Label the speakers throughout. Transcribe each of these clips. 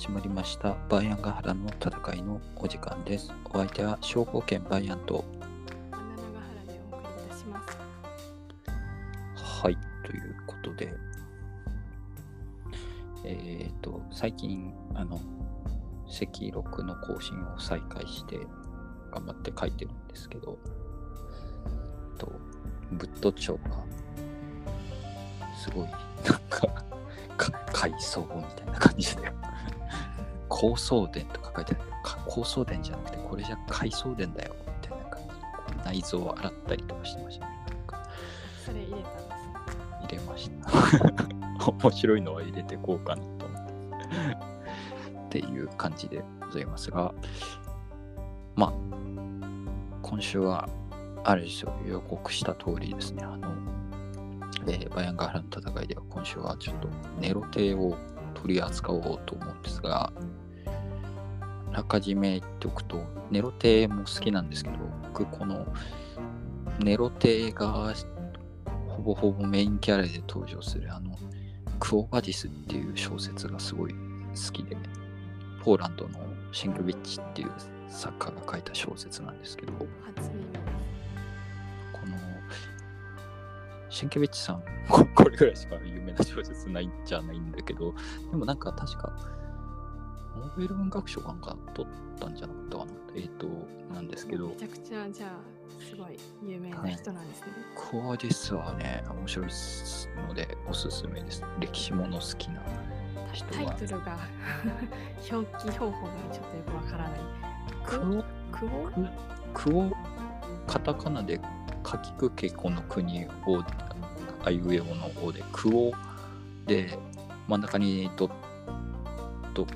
Speaker 1: 始まりました。バイアンガハラの戦いのお時間です。お相手は兵庫県バイアンと、
Speaker 2: バナナガハラでお送りいたします。
Speaker 1: はい、ということで、えっ、と、最近、あの、赤録の更新を再開して、頑張って書いてるんですけど、と、ブッド長が、すごい、なんか、か階層みたいな感じで、高層殿とか書いてある高層殿じゃなくて、これじゃ階層殿だよ、みたいな感じで、内臓を洗ったりとかしてましたね。
Speaker 2: それ入れたんですね。
Speaker 1: 入れました。面白いのは入れてこうかなと思って。っていう感じでございますが、まあ、今週は、あれですよ、予告した通りですね、あの、えーバイアンガーラの戦いでは今週はちょっとネロテを取り扱おうと思うんですが、あらかじめ言っておくと、ネロテも好きなんですけど、僕、このネロテがほぼほぼメインキャラで登場するあのクオバディスっていう小説がすごい好きでポーランドのシェンクビッチっていう作家が書いた小説なんですけどこ。のシェンケビッチさんこ これぐらいしか有名な小説ないんじゃないんだけどでもなんか確かノーベル文学賞かなんか取ったんじゃなかったかな？えっ、となんですけど。
Speaker 2: めちゃくちゃじゃあすごい有名な人なんですね。
Speaker 1: クオディスはね。面白いのでおすすめです。歴史もの好きな人
Speaker 2: タイ
Speaker 1: は
Speaker 2: トルが 表記方法がちょっとよくわからない。
Speaker 1: クオ
Speaker 2: クオ？
Speaker 1: クオカタカナでかきくけこの国をあいうえおのおでクオで真ん中にドット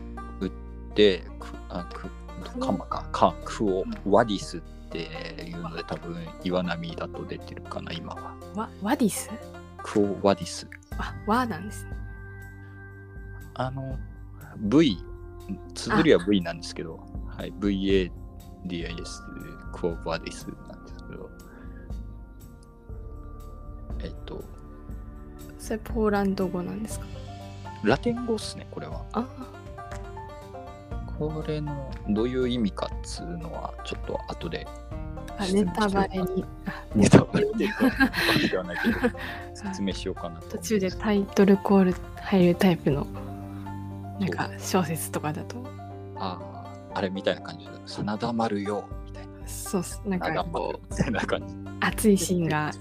Speaker 1: 打ってくあくカマかかクオワディスっていうので多分岩波だと出てるかな今は。
Speaker 2: ワワディス？
Speaker 1: クオワディス。
Speaker 2: あワなんですね。
Speaker 1: あの V 綴りは V なんですけどはい VADIS クオワディスなんですけど。えっと。
Speaker 2: それポーランド語なんですか？
Speaker 1: ラテン語っすねこれは。
Speaker 2: あ
Speaker 1: これの。どういう意味かっつうのはちょっと後で。
Speaker 2: あネタバレに。あ
Speaker 1: ネタバレっていうかわけではないけど説明しようかなと
Speaker 2: 途中でタイトルコール入るタイプのなんか小説とかだと。
Speaker 1: あああれみたいな感じで「真田丸よ」みたいな。
Speaker 2: そうっすなんか。こう
Speaker 1: 丸みたいな感じ
Speaker 2: 熱いシーンが。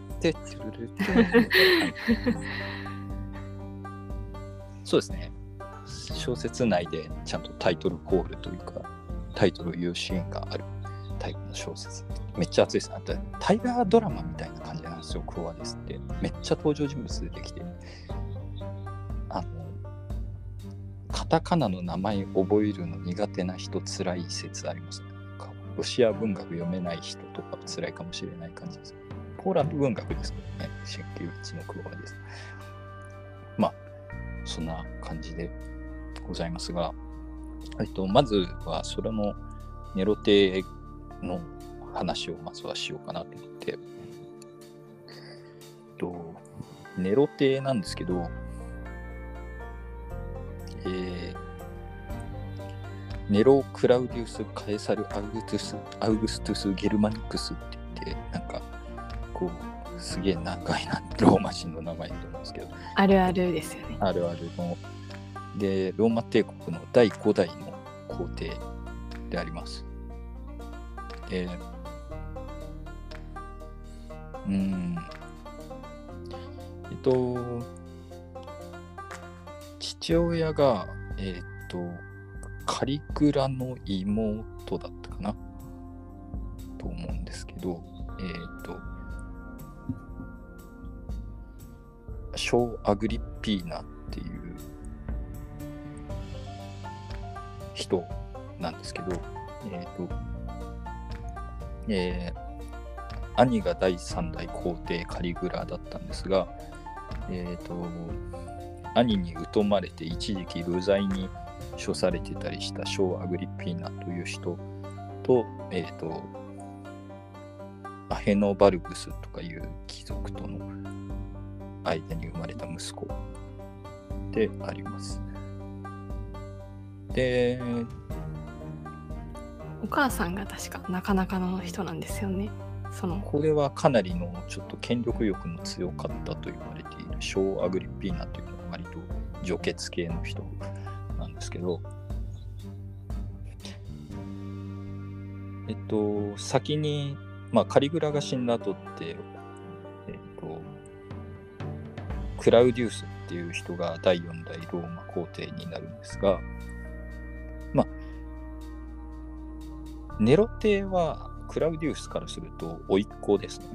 Speaker 1: そうですね小説内でちゃんとタイトルコールというかタイトルを言うシーンがあるタイプの小説。めっちゃ熱いです。あとタイガードラマみたいな感じなんですよ。クオアですって。めっちゃ登場人物出てきて。あのカタカナの名前覚えるの苦手な人つらい説あります。ねなんかロシア文学読めない人とかは辛いかもしれない感じです。ポーランド文学ですけどね、新旧一のクオアです。まあ、そんな感じで。ございますが、えっと、まずはそれのネロテの話をまずはしようかなと思って、えっと、ネロテなんですけど、えーネロ・クラウディウス・カエサル・アウグストゥス・アウグストゥス・ゲルマニクスって言って、なんか、こう、すげえ長いな、ローマ人の名前だと思うんですけど、
Speaker 2: あるあるですよね。
Speaker 1: あるあるの、で、ローマ帝国の第5代の皇帝であります。で、うん、えっと、父親が、えっと、カリグラの妹だったかな？と思うんですけど、えっと、小アグリッピーナっていう人なんですけど、えっ、と、えー兄が第3代皇帝カリグラだったんですが、えっ、と、兄に疎まれて一時期流罪に処されてたりした小アグリッピーナという人と、えっ、と、アヘノバルグスとかいう貴族との間に生まれた息子であります。で、
Speaker 2: お母さんが確かなかなかの人なんですよね。その
Speaker 1: これはかなりのちょっと権力欲の強かったと言われているショー・アグリッピーナという割と女血系の人なんですけど、えっと、先に、まあ、カリグラが死んだ後って、えっと、クラウディウスっていう人が第4代ローマ皇帝になるんですが、ネロ帝はクラウディウスからすると甥っ子ですね。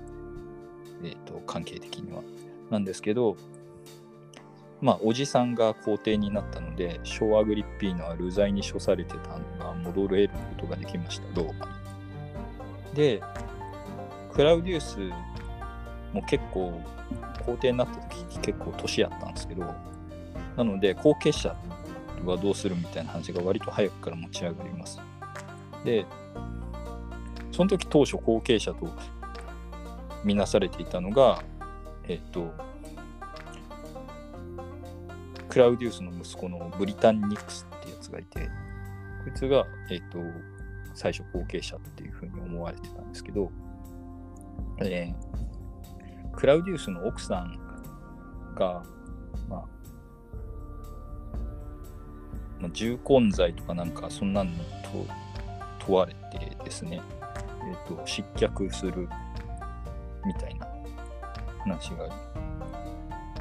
Speaker 1: えっ、と、関係的には。なんですけど、まあ、おじさんが皇帝になったので、ショーアグリッピーノは流罪に処されてたのが戻れることができました、ローマに。で、クラウディウスも結構、皇帝になった時結構年やったんですけど、なので、後継者はどうするみたいな話が割と早くから持ち上がります。で、その時当初後継者と見なされていたのが、えっ、と、クラウディウスの息子のブリタンニクスってやつがいて、こいつが、えっ、と、最初後継者っていうふうに思われてたんですけど、えークラウディウスの奥さんが、まあ、まあ、重婚罪とかなんかそんなのと問われてですね、えっ、と、失脚するみたいな話があり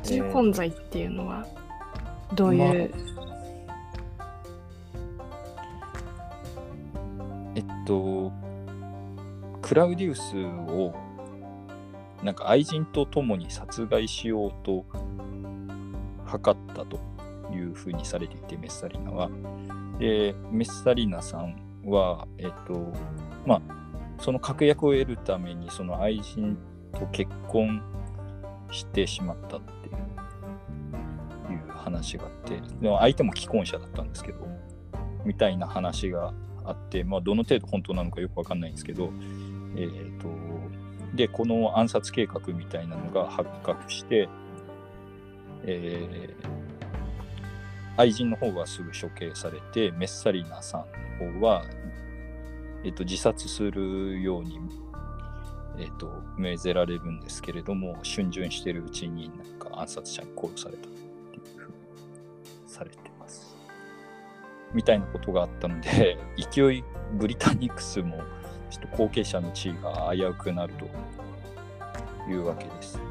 Speaker 2: 重婚罪っていうのはどういう、
Speaker 1: えっと、クラウディウスをなんか愛人と共に殺害しようと図ったというふうにされていて、メッサリナは。で、メッサリナさんは、えっと、まあ、その確約を得るために、その愛人と結婚してしまったっていう話があって、でも相手も既婚者だったんですけど、みたいな話があって、まあ、どの程度本当なのかよくわかんないんですけど、えっ、と、で、この暗殺計画みたいなのが発覚して、えー愛人の方はすぐ処刑されて、メッサリーナさんの方は、えっと自殺するように、えっと命ぜられるんですけれども、逡巡してるうちになんか暗殺者に殺されたっていうふうにされてます。みたいなことがあったので、勢いブリタニクスもちょっと後継者の地位が危うくなるというわけです。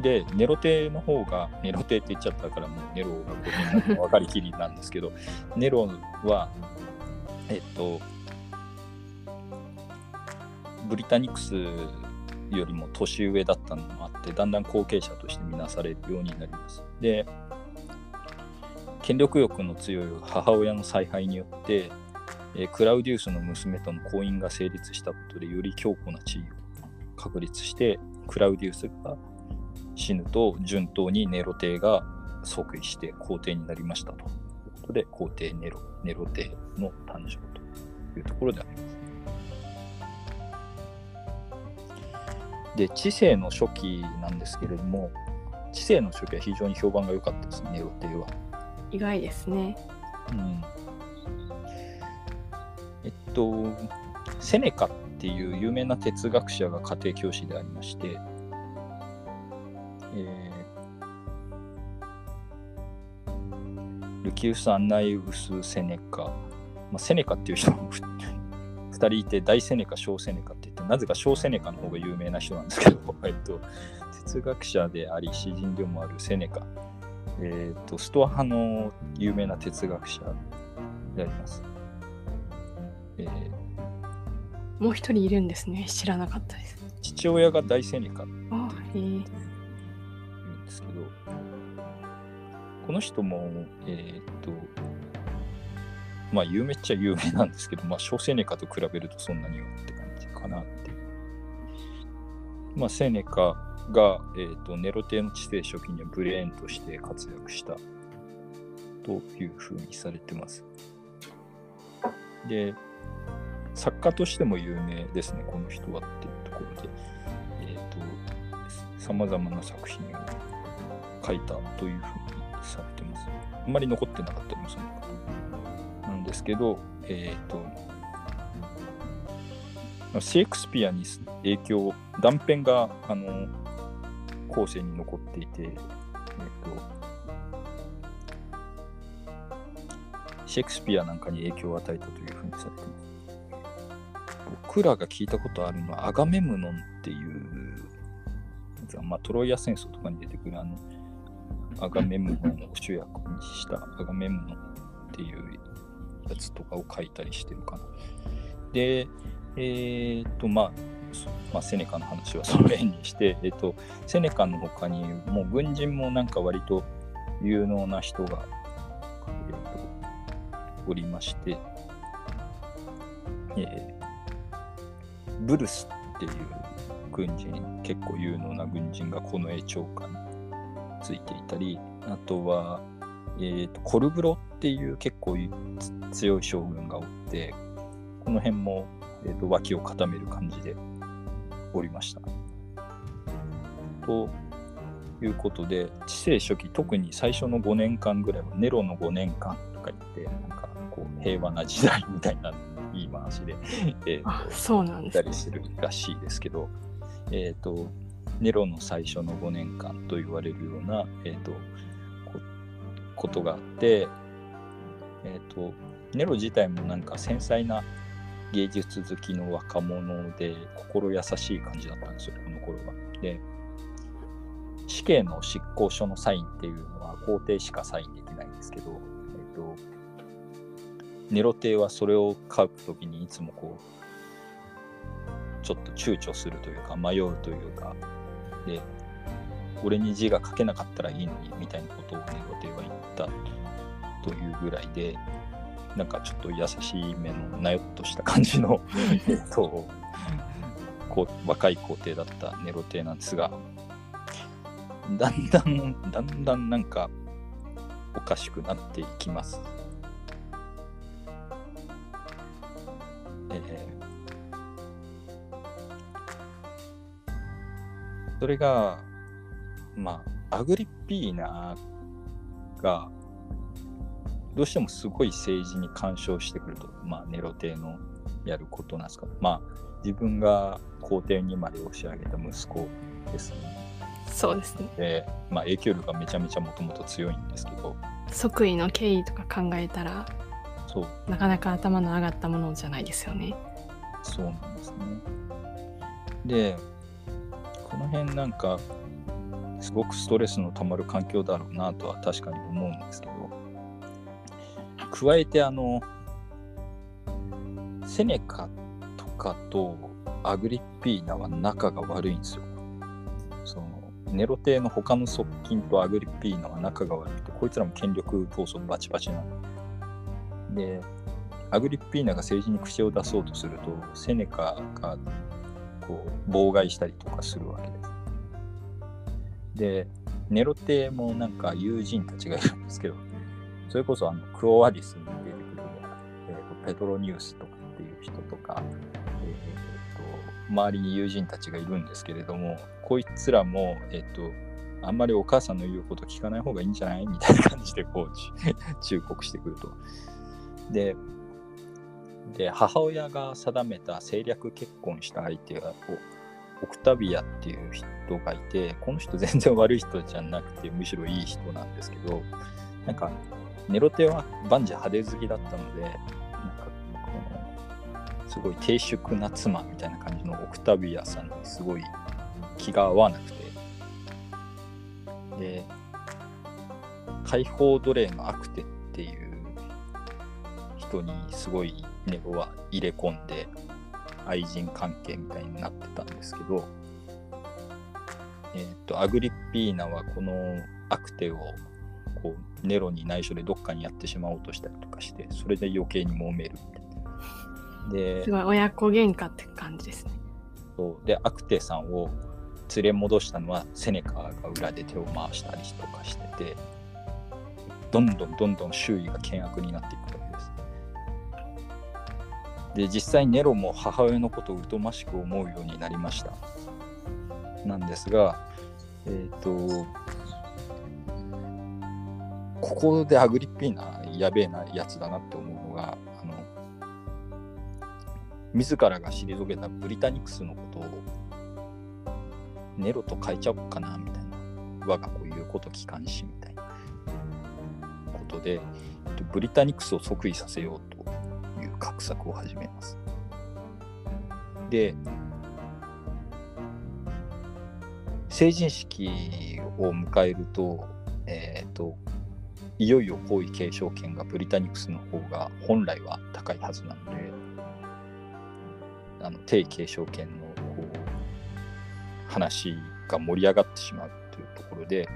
Speaker 1: で、ネロ帝の方が、ネロ帝って言っちゃったからもうネロがことになるの分かりきりなんですけど、ネロは、えっと、ブリタニクスよりも年上だったのもあって、だんだん後継者として見なされるようになります。で、権力欲の強い母親の采配によって、えクラウディウスの娘との婚姻が成立したことでより強固な地位を確立してクラウディウスが死ぬと順当にネロ帝が即位して皇帝になりましたということで皇帝ネロネロ帝の誕生というところであります。で知性の初期なんですけれども知性の初期は非常に評判が良かったですネロ帝は。
Speaker 2: 意外ですね。
Speaker 1: うんえっと、セネカっていう有名な哲学者が家庭教師でありまして、えールキウス・アンナイウス・セネカ、まあ、セネカっていう人もふ 2人いて、大セネカ、小セネカって言って、なぜか小セネカの方が有名な人なんですけど、えっと、哲学者であり、詩人でもあるセネカ。えー、とストア派の有名な哲学者であります。えー
Speaker 2: もう一人いるんですね。知らなかったです。
Speaker 1: 父親が大セネカ
Speaker 2: あへえ
Speaker 1: 言この人も、えっ、と、まあ、有名っちゃ有名なんですけど、まあ、小セネカと比べるとそんなにはって感じかなっていう。まあ、セネカが、えー、とネロ帝の知性初期にはブレーンとして活躍したというふうにされてます。で、作家としても有名ですね、この人はっていうところで、えっ、と、さまざまな作品を書いたというふうにされてます。あんまり残ってなかったりもするのかな。なんですけど、えっ、と、シェイクスピアに影響、断片があの後世に残っていて、えっ、と、シェイクスピアなんかに影響を与えたというふうにされています。僕らが聞いたことあるのはアガメムノンっていうまあ、トロイア戦争とかに出てくるあのアガメムノンを主役にしたアガメムノンっていうやつとかを書いたりしてるかな。で、えっ、と、まあ、まあ、セネカの話はその辺にして、えっ、と、セネカの他にもう軍人もなんか割と有能な人が、えー、とおりまして、えー、ブルスっていう軍人結構有能な軍人が近衛長官についていたりあとは、えーと、コルブロっていう結構強い将軍がおってこの辺も、えーと、脇を固める感じでおりました。ということで知性初期特に最初の5年間ぐらいはネロの5年間とか言ってなんかこう平和な時代みたいな言い回しで、
Speaker 2: えー、そうなんです、
Speaker 1: ね、たりするらしいですけどえーと、ネロの最初の5年間と言われるような、えーと、こことがあって、えーと、ネロ自体もなんか繊細な芸術好きの若者で心優しい感じだったんですよこの頃は。で死刑の執行書のサインっていうのは皇帝しかサインできないんですけど、えー、とネロ帝はそれを書くときにいつもこうちょっと躊躇するというか迷うというかで俺に字が書けなかったらいいのにみたいなことをネゴテは言ったというぐらいでなんかちょっと優しい目のなよっとした感じのえっとこう若い皇帝だったネロ帝なんですがだんだんだんだんなんかおかしくなっていきます。えーそれが、まあ、アグリッピーナが、どうしてもすごい政治に干渉してくると、まあ、ネロ帝のやることなんですか。まあ、自分が皇帝にまで押し上げた息子ですね。
Speaker 2: そうですね。
Speaker 1: で、まあ、影響力がめちゃめちゃもともと強いんですけど。
Speaker 2: 即位の経緯とか考えたら、
Speaker 1: そう
Speaker 2: なかなか頭の上がったものじゃないですよね。
Speaker 1: そうなんですね。で、この辺なんかすごくストレスのたまる環境だろうなとは確かに思うんですけど加えてあのセネカとかとアグリッピーナは仲が悪いんですよ。そのネロ帝の他の側近とアグリッピーナは仲が悪くてこいつらも権力闘争バチバチなの。でアグリッピーナが政治に口を出そうとするとセネカがこう妨害したりとかするわけです。で、ネロテもなんか友人たちがいるんですけど、それこそあのクオアディスに出てくる、えーと、ペトロニウスとかっていう人とか、えーと、周りに友人たちがいるんですけれども、こいつらも、えっ、ー、と、あんまりお母さんの言うこと聞かない方がいいんじゃない？みたいな感じでこう忠告してくると。で、で母親が定めた政略結婚した相手がオクタビアっていう人がいてこの人全然悪い人じゃなくてむしろいい人なんですけどなんかネロテは万事派手好きだったのでなんかこのすごい低粛な妻みたいな感じのオクタビアさんにすごい気が合わなくて。で解放奴隷のアクテっていう人にすごいネロは入れ込んで愛人関係みたいになってたんですけど、えーと、アグリッピーナはこのアクテをこうネロに内緒でどっかにやってしまおうとしたりとかしてそれで余計に揉めるみたいな。
Speaker 2: ですごい親子喧嘩って感じですね。
Speaker 1: そうでアクテさんを連れ戻したのはセネカが裏で手を回したりとかしててどんどんどんどん周囲が険悪になっていくで実際ネロも母親のことを疎ましく思うようになりました。なんですがえっ、ー、とここでアグリッピーナやべえなやつだなって思うのがあの自らが退けたブリタニクスのことをネロと変えちゃおうかなみたいな我が子言うこと機関士みたいなことでブリタニクスを即位させようという画策を始めます。で成人式を迎えると,、えー、といよいよ皇位継承権がブリタニクスの方が本来は高いはずなのであの帝位継承権のこう話が盛り上がってしまうというところで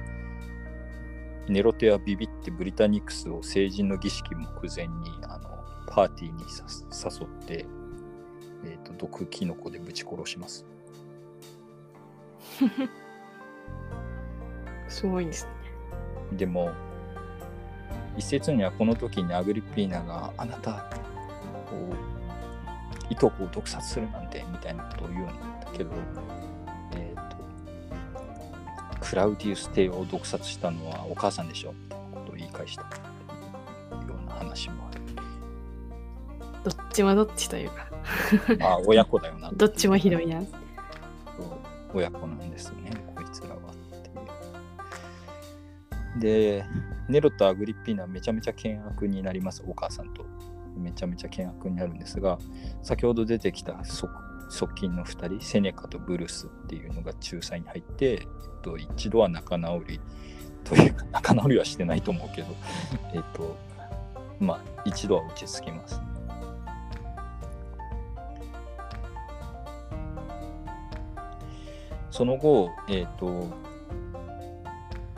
Speaker 1: ネロテはビビってブリタニクスを成人の儀式目前にあのパーティーに誘って、えー、と毒キノコでぶち殺します。
Speaker 2: すごいですね。
Speaker 1: でも一説にはこの時にアグリッピーナがあなたこういとこを毒殺するなんてみたいなことを言うんだけど、えー、とクラウディウス帝を毒殺したのはお母さんでしょ？みたいなことを言い返したような話もある。
Speaker 2: どっちもどっちというか、
Speaker 1: まあ親子だよな
Speaker 2: どっちもひどいな。
Speaker 1: 親子なんですね、こいつらはっていう。で、ネロとアグリッピーナはめちゃめちゃ険悪になります、お母さんと。めちゃめちゃ険悪になるんですが、先ほど出てきた側側近の2人、セネカとブルースっていうのが仲裁に入って、えっと、一度は仲直りというか、仲直りはしてないと思うけど、えっと、まあ、一度は落ち着きます。その後、えっ、と、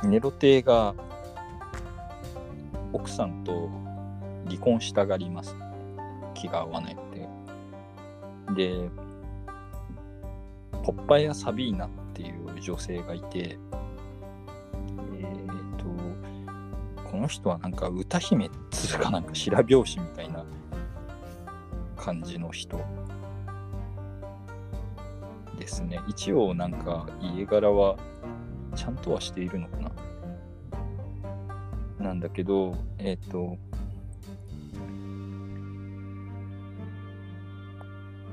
Speaker 1: ネロ帝が奥さんと離婚したがります。気が合わないので。で、ポッパヤ・サビーナっていう女性がいて、えっ、と、この人はなんか歌姫っつうかなんか白拍子みたいな感じの人ですね。一応なんか家柄はちゃんとはしているのかな。なんだけど、えっ、と、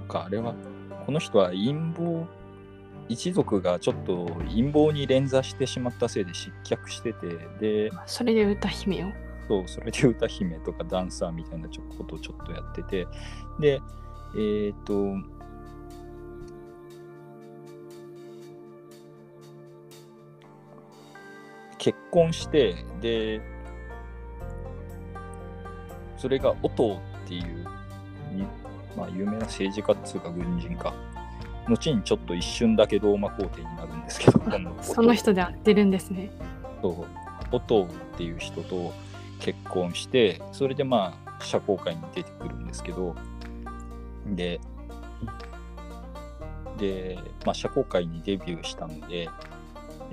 Speaker 1: かあれは、この人は陰謀、一族がちょっと陰謀に連座してしまったせいで失脚してて、で、
Speaker 2: それで歌姫を？
Speaker 1: そう、それで歌姫とかダンサーみたいなちょことをちょっとやってて、で、えっ、と、結婚して、で、それがオトーっていう、にまあ、有名な政治家っつうか軍人か、後にちょっと一瞬だけローマ皇帝になるんですけど、
Speaker 2: その人で合ってるんですね。
Speaker 1: そう。オトーっていう人と結婚してそれでまあ社交界に出てくるんですけどでで、まあ、社交界にデビューしたので、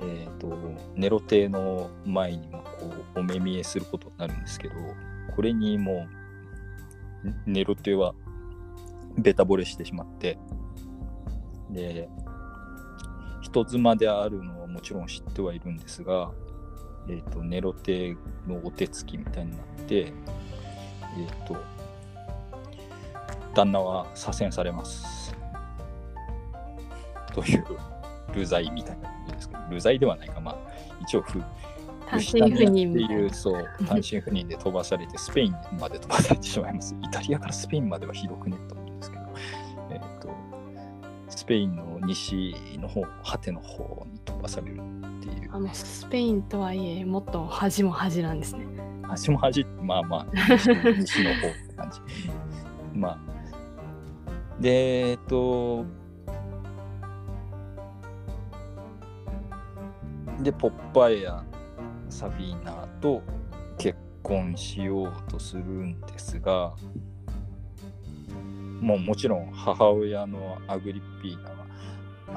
Speaker 1: えー、とネロ帝の前にもこうお目見えすることになるんですけどこれにもうネロ帝はベタ惚れしてしまってで人妻であるのはもちろん知ってはいるんですが、えー、とネロ帝のお手つきみたいになって、えー、と旦那は左遷されます。という流罪みたいな感じですけど、流罪ではないか、まあ、一応不、
Speaker 2: 単身赴任
Speaker 1: っていう、そう、単身赴任で飛ばされて、スペインまで飛ばされてしまいます。イタリアからスペインまではひどくねと思うんですけど、えっ、と、スペインの西の方、果ての方に飛ばされるっていう。
Speaker 2: あのスペインとはいえもっと恥も恥なんですね。
Speaker 1: 端も端まあまあ西の西の方って感じまあでえっとでポッパエやサビーナと結婚しようとするんですがもうもちろん母親のアグリッピーナは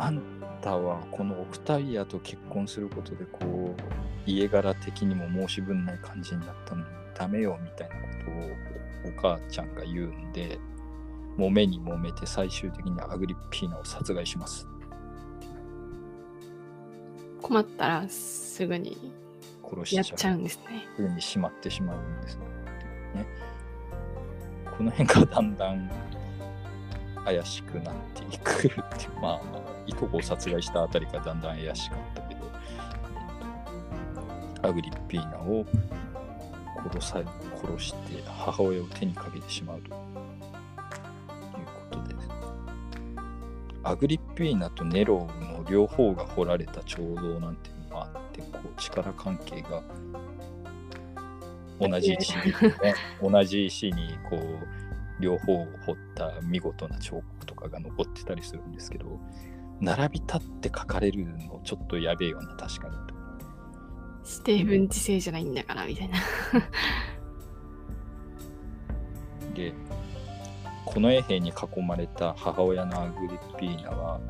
Speaker 1: あんたはこのオクタイアと結婚することでこう家柄的にも申し分ない感じになったのにダメよみたいなことをお母ちゃんが言うんで揉めに揉めて最終的にアグリッピーナを殺害します。
Speaker 2: 困ったらすぐに
Speaker 1: 殺しちゃう
Speaker 2: やっちゃうんですね。
Speaker 1: ふうにしまってしまうんですね。この辺がだんだん怪しくなっていくっていうまあいとこを殺害したあたりがだんだん怪しかったけど、アグリッピーナを殺さ殺して母親を手にかけてしまうと。アグリッピーナとネロの両方が掘られた彫像なんていうのがあってこう力関係が同じ石に、ね、同じ石にこう両方を彫った見事な彫刻とかが残ってたりするんですけど並び立って書かれるのちょっとやべえよな確かにと
Speaker 2: 指定文字制じゃないんだからみたいな。
Speaker 1: でこの衛兵に囲まれた母親のアグリッピーナは、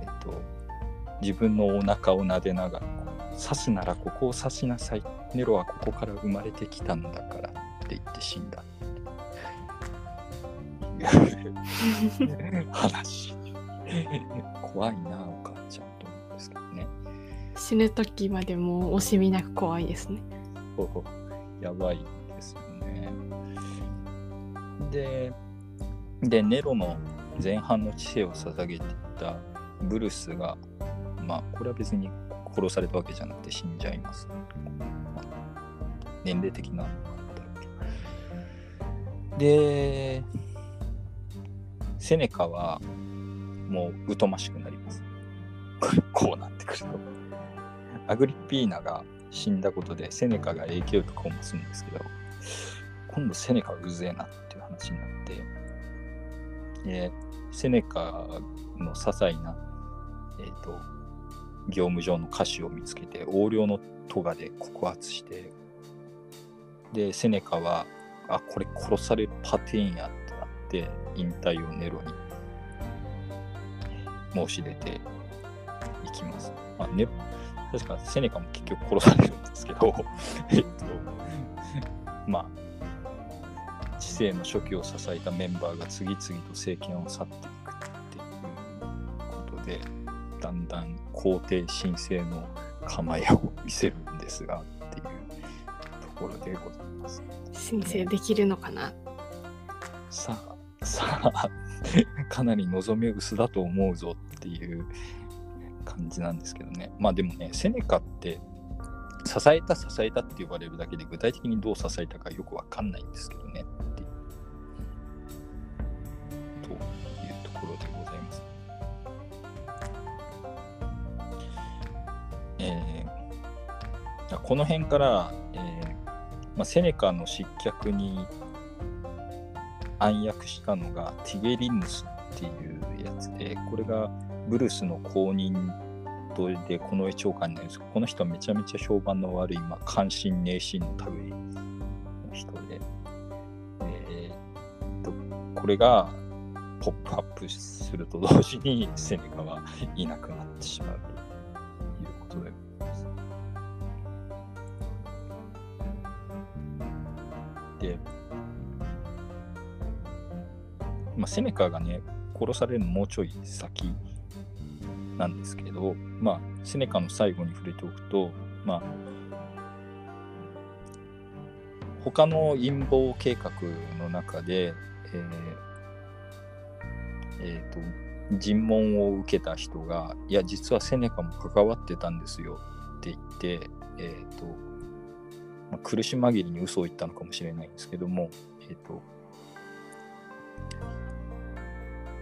Speaker 1: えっと、自分のお腹を撫でながら刺すならここを刺しなさいネロはここから生まれてきたんだからって言って死んだ話怖いなお母ちゃんと思うんですけどね
Speaker 2: 死ぬ時までもう惜しみなく怖いですね。
Speaker 1: やばいですよね。で、で、ネロの前半の知性を捧げていたブルスが、まあ、これは別に殺されたわけじゃなくて死んじゃいます。まあ年齢的なで、セネカはもう疎ましくなります。こうなってくると。アグリッピーナが死んだことでセネカが影響力を増すんですけど、今度セネカはうぜえなっていう話になって、でセネカの些細な、えー、と業務上の歌詞を見つけて横領の咎で告発して、で、セネカは、あ、これ殺されるパティーンやってなって、引退をネロに申し出ていきます。まあ、ネロ確かセネカも結局殺されるんですけど、えっと、まあ、知性の初期を支えたメンバーが次々と政権を去っていくっていうことで、だんだん皇帝神聖の構えを見せるんですがっていうところでございます。
Speaker 2: 申請できるのかな
Speaker 1: さあ、さあ、かなり望み薄だと思うぞっていう感じなんですけどね。まあでもね、セネカって支えた支えたって呼ばれるだけで具体的にどう支えたかよくわかんないんですけどねこの辺から、えーまあ、セネカの失脚に暗躍したのがティゲリヌスっていうやつ。で、これがブルースの公認とでこの長官になんです、この人はめちゃめちゃ評判の悪い、まあ、関心、迷信の類の人で、えーと、これがポップアップすると同時にセネカはいなくなってしまう。で、まあ、セネカがね、殺されるのもうちょい先なんですけど、まあ、セネカの最後に触れておくと、まあ、他の陰謀計画の中で、えーえーと尋問を受けた人が、いや、実はセネカも関わってたんですよって言って、えーとまあ、苦し紛れに嘘を言ったのかもしれないんですけども、えっ、と、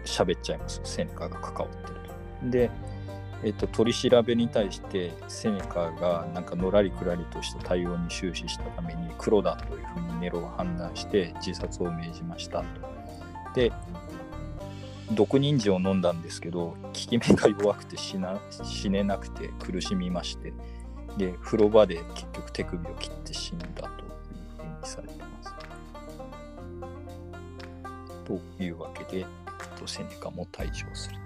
Speaker 1: 喋っちゃいます。セネカが関わってると。で、えっと、取り調べに対してセネカがなんかのらりくらりとした対応に終始したために黒だというふうにネロは判断して自殺を命じましたと。で、毒人参を飲んだんですけど、効き目が弱くて死な死ねなくて苦しみまして、で、風呂場で結局手首を切って死んだというふうにされてます。というわけで、えっと、セネカも退場する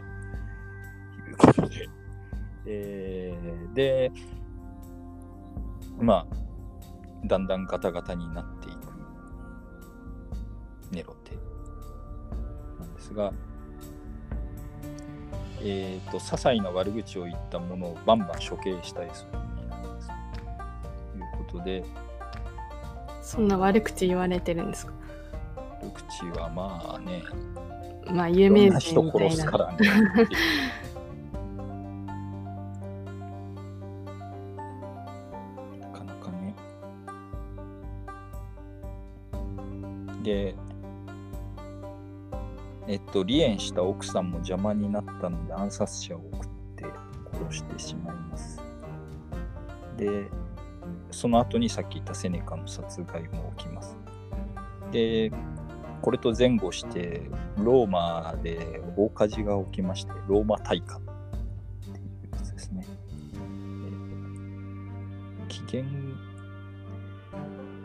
Speaker 1: ということで、えーで、まあ、だんだんガタガタになっていくネロテなんですが、えっ、と、些細な悪口を言ったものをバンバン処刑したりするようになります。ことで。
Speaker 2: そんな悪口言われてるんですか？
Speaker 1: 悪口はまあね。
Speaker 2: まあ有名
Speaker 1: な人
Speaker 2: 人みたいな。
Speaker 1: 殺すからねなかなかね。でえっと離縁した奥さんも邪魔になったので暗殺者を送って殺してしまいます。でその後にさっき言ったセネカの殺害も起きます。でこれと前後してローマで大火事が起きましてローマ大火。っていうやつですね、紀元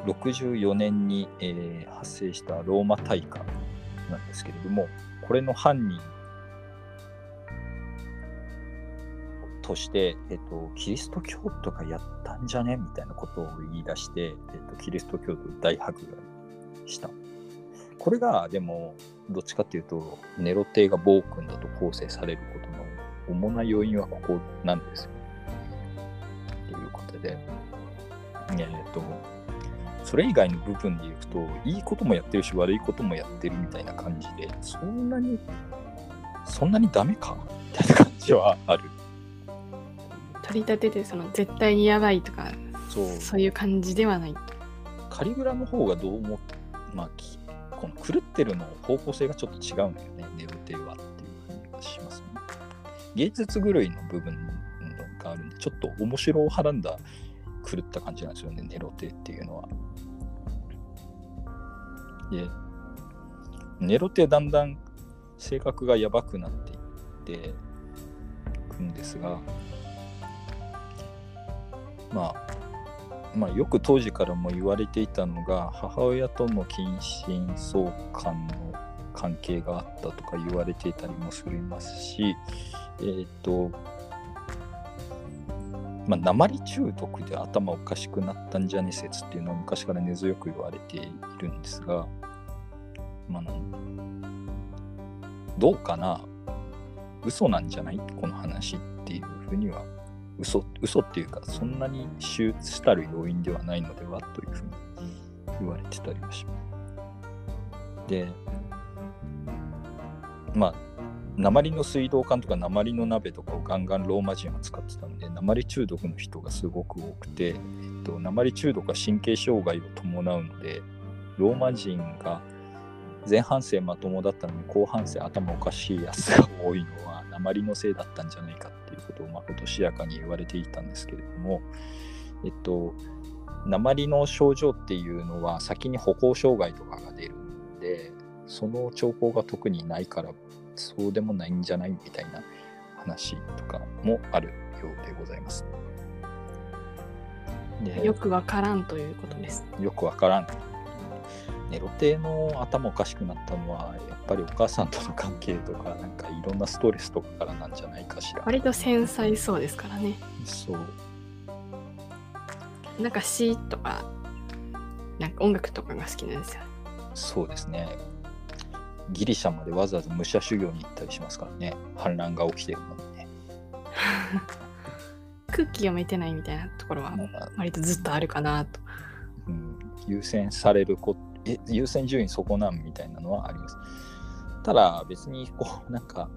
Speaker 1: 64年に、えー発生したローマ大火なんですけれどもこれの犯人として、えっと、キリスト教徒がやったんじゃねみたいなことを言い出して、えっと、キリスト教徒を大迫害した。これがでもどっちかっていうとネロ帝が暴君だと構成されることの主な要因はここなんですよ。ということで、えっとそれ以外の部分でいくといいこともやってるし悪いこともやってるみたいな感じでそんなにそんなにダメかみたいな感じはある。
Speaker 2: 取り立ててその絶対にやばいとか
Speaker 1: そう
Speaker 2: そういう感じではない。
Speaker 1: カリグラの方がどうも、まあ、きこの狂ってるの方向性がちょっと違うんだよね、ネロテはっていう感じがしますね。芸術狂いの部分があるんで、ちょっと面白をはらんだ狂った感じなんですよね、ネロテっていうのは。で、ネロテだんだん性格がやばくなっていっていくんですが、まあ、まあ、よく当時からも言われていたのが母親との近親相関の関係があったとか言われていたりもしますしえっ、とまあ鉛中毒で頭おかしくなったんじゃね説っていうのは昔から根強く言われているんですがまあどうかな？嘘なんじゃない？この話っていうふうには嘘嘘っていうかそんなに主したる要因ではないのではというふうに言われてたりはします。でまあ鉛の水道管とか鉛の鍋とかをガンガンローマ人は使ってたので鉛中毒の人がすごく多くて、えっと、鉛中毒は神経障害を伴うのでローマ人が前半生まともだったのに後半生頭おかしいやつが多いのは鉛のせいだったんじゃないかっいうことをまことしやかに言われていたんですけれどもえっと鉛の症状っていうのは先に歩行障害とかが出るんでその兆候が特にないからそうでもないんじゃないみたいな話とかもあるようでございます。で
Speaker 2: よくわからんということです。
Speaker 1: よくわからん。ネロテの頭おかしくなったのは、ぱりお母さんとの関係とか、なんかいろんなストレスとかからなんじゃないかしら。
Speaker 2: 割と繊細そうですからね。
Speaker 1: そう。
Speaker 2: なんか詩とか、なんか音楽とかが好きなんですよ。
Speaker 1: そうですね。ギリシャまでわざわざ武者修行に行ったりしますからね。反乱が起きてるのにね。
Speaker 2: 空気読めてないみたいなところは
Speaker 1: まあ
Speaker 2: 割とずっとあるかなと。
Speaker 1: うん、優先されるこえ優先順位そこなんみたいなのはあります。ただ別にこう なんか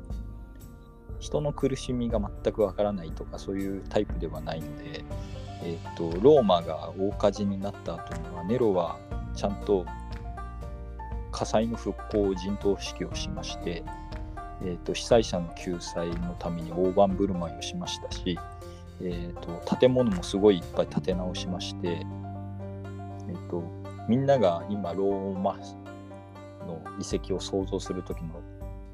Speaker 1: 人の苦しみが全くわからないとかそういうタイプではないので、えっとローマが大火事になった後にはネロはちゃんと火災の復興陣頭指揮をしまして、えっと被災者の救済のために大盤振る舞いをしましたし、えっと建物もすごいいっぱい建て直しまして、えっと、みんなが今ローマの遺跡を想像する時の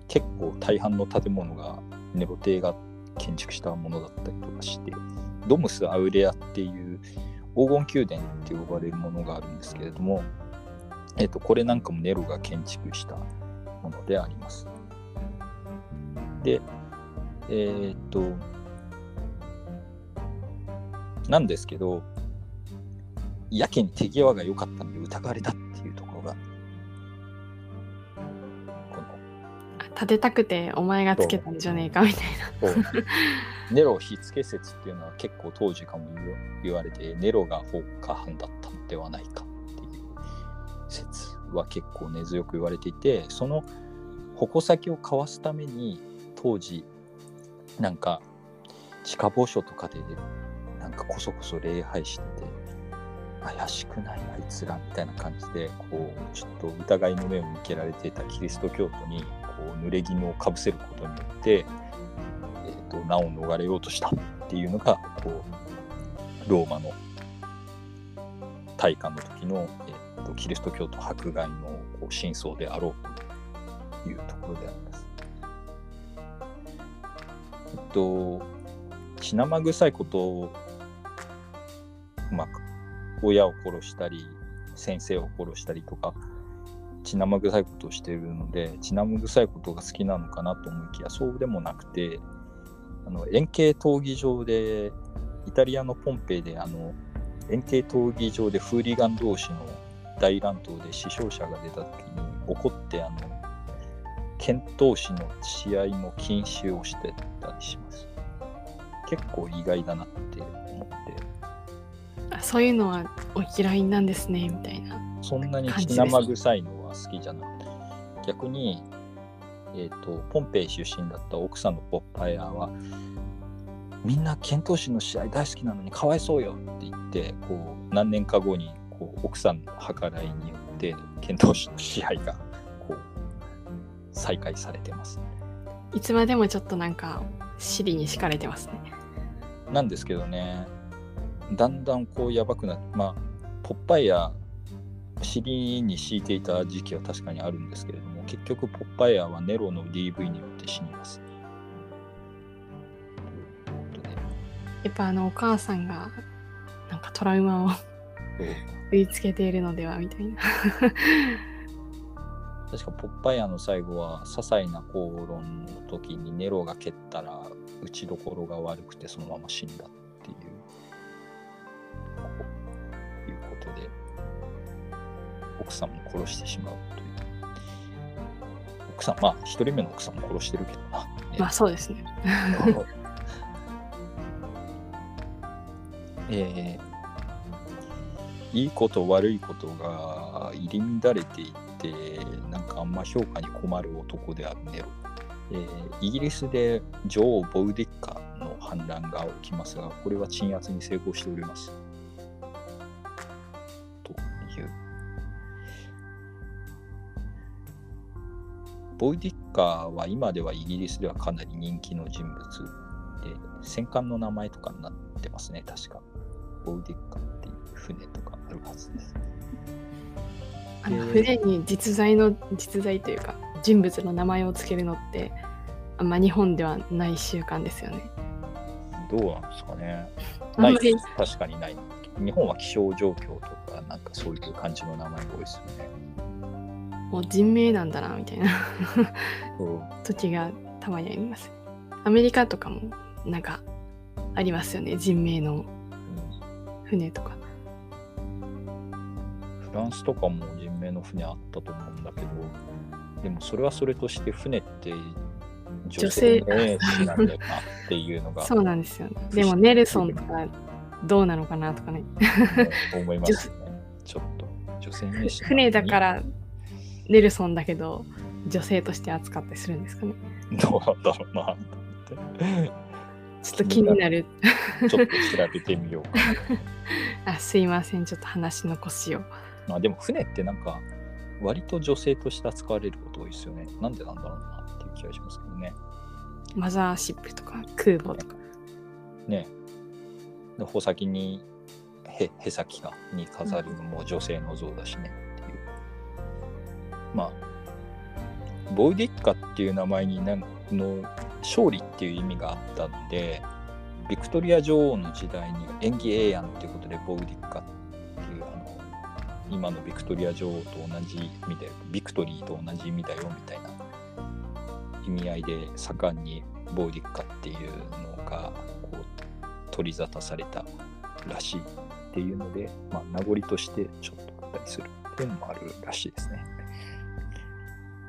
Speaker 1: 結構大半の建物がネロ帝が建築したものだったりとかしてドムス・アウレアっていう黄金宮殿って呼ばれるものがあるんですけれども、えっと、これなんかもネロが建築したものであります。で、えーっと、なんですけど、やけに手際が良かったので疑われたっ
Speaker 2: 立てたくてお前がつけたんじゃねえかみたいな。
Speaker 1: ネロ火付け説っていうのは結構当時かも言わ言われてネロが放火犯だったのではないかっていう説は結構根強く言われていてその矛先をかわすために当時なんか地下墓所とかでなんかこそこそ礼拝してて怪しくないあいつらみたいな感じでこうちょっと疑いの目を向けられていたキリスト教徒にこう濡れ衣をかぶせることによって、えー、と難を逃れようとしたっていうのがこうローマの大化の時の、えー、とキリスト教徒迫害のこう真相であろうというところであります。えっと血生臭いことをうまあ親を殺したり先生を殺したりとか血生臭いことをしているので血生臭いことが好きなのかなと思いきやそうでもなくてあの円形闘技場でイタリアのポンペイであの円形闘技場でフーリガン同士の大乱闘で死傷者が出た時に怒ってあの剣闘士の試合の禁止をしてたりします。結構意外だなって思って。
Speaker 2: あそういうのはお嫌いなんですねみたいな。
Speaker 1: そんなに血生臭いのは好きじゃなくて逆に、えー、とポンペイ出身だった奥さんのポッパイアはみんな剣闘士の試合大好きなのにかわいそうよって言ってこう何年か後にこう奥さんの計らいによって剣闘士の試合がこう再開されてます。
Speaker 2: いつまでもちょっとなんか尻に敷かれてますね
Speaker 1: なんですけどねだんだんこうやばくなってまあポッパイヤ尻に敷いていた時期は確かにあるんですけれども結局ポッパイヤはネロの DV によって死にます。ということで
Speaker 2: やっぱあのお母さんがなんかトラウマを
Speaker 1: そう。
Speaker 2: 植え付けているのではみたいな。
Speaker 1: 確かポッパイヤの最後は些細な口論の時にネロが蹴ったら打ちどころが悪くてそのまま死んだっていういうことで奥さんも殺してしまうという。奥さんまあ一人目の奥さんも殺してるけどな、ね
Speaker 2: まあそうですね。
Speaker 1: えーいいこと悪いことが入り乱れていってなんかあんま評価に困る男であるネロ、えーイギリスで女王ボウディッカの反乱が起きますがこれは鎮圧に成功しておりますボウディッカは今ではイギリスではかなり人気の人物で戦艦の名前とかになってますね確かボウディッカっていう船とかあるはずです
Speaker 2: あの
Speaker 1: で
Speaker 2: 船に実在の実在というか人物の名前をつけるのってあんま日本ではない習慣ですよね。
Speaker 1: どうなんですかね。ない確かにない。日本は気象状況とかなんかそういう感じの名前が多いですよね
Speaker 2: もう人名なんだなみたいな。時がたまにあります。アメリカとかもなんかありますよね人名の
Speaker 1: うん。
Speaker 2: 船とか。
Speaker 1: フランスとかも人名の船あったと思うんだけどでもそれはそれとして船って女
Speaker 2: 女
Speaker 1: 性
Speaker 2: 性
Speaker 1: 名詞なんだよなっていうのが
Speaker 2: そうなんですよね。でもネルソンとかどうなのかなとかね
Speaker 1: 思いますよねちょっと女性名詞
Speaker 2: 船だかららネルソンだけど女性として扱ったりするんですかね。
Speaker 1: どうなんだろうなと思って。
Speaker 2: ちょっと気になる。
Speaker 1: ちょっと調べてみようかな。
Speaker 2: あすいません。ちょっと話の腰を。
Speaker 1: まあでも船ってなんか割と女性として扱われること多いですよね。なんでなんだろうなっていう気がしますけどね。
Speaker 2: マザーシップとか空母とか。
Speaker 1: ね。で穂先にへへ先かに飾るのも女性の像だしね。まあボウディッカっていう名前になの勝利っていう意味があったんでビクトリア女王の時代に演技ええやんっていうことでボウディッカっていうあの今のビクトリア女王と同じ意味でビクトリーと同じ意味だよみたいな意味合いで盛んにボウディッカっていうのがこう取り沙汰されたらしいっていうので、まあ、名残としてちょっとあったりするっていうのもあるらしいですね。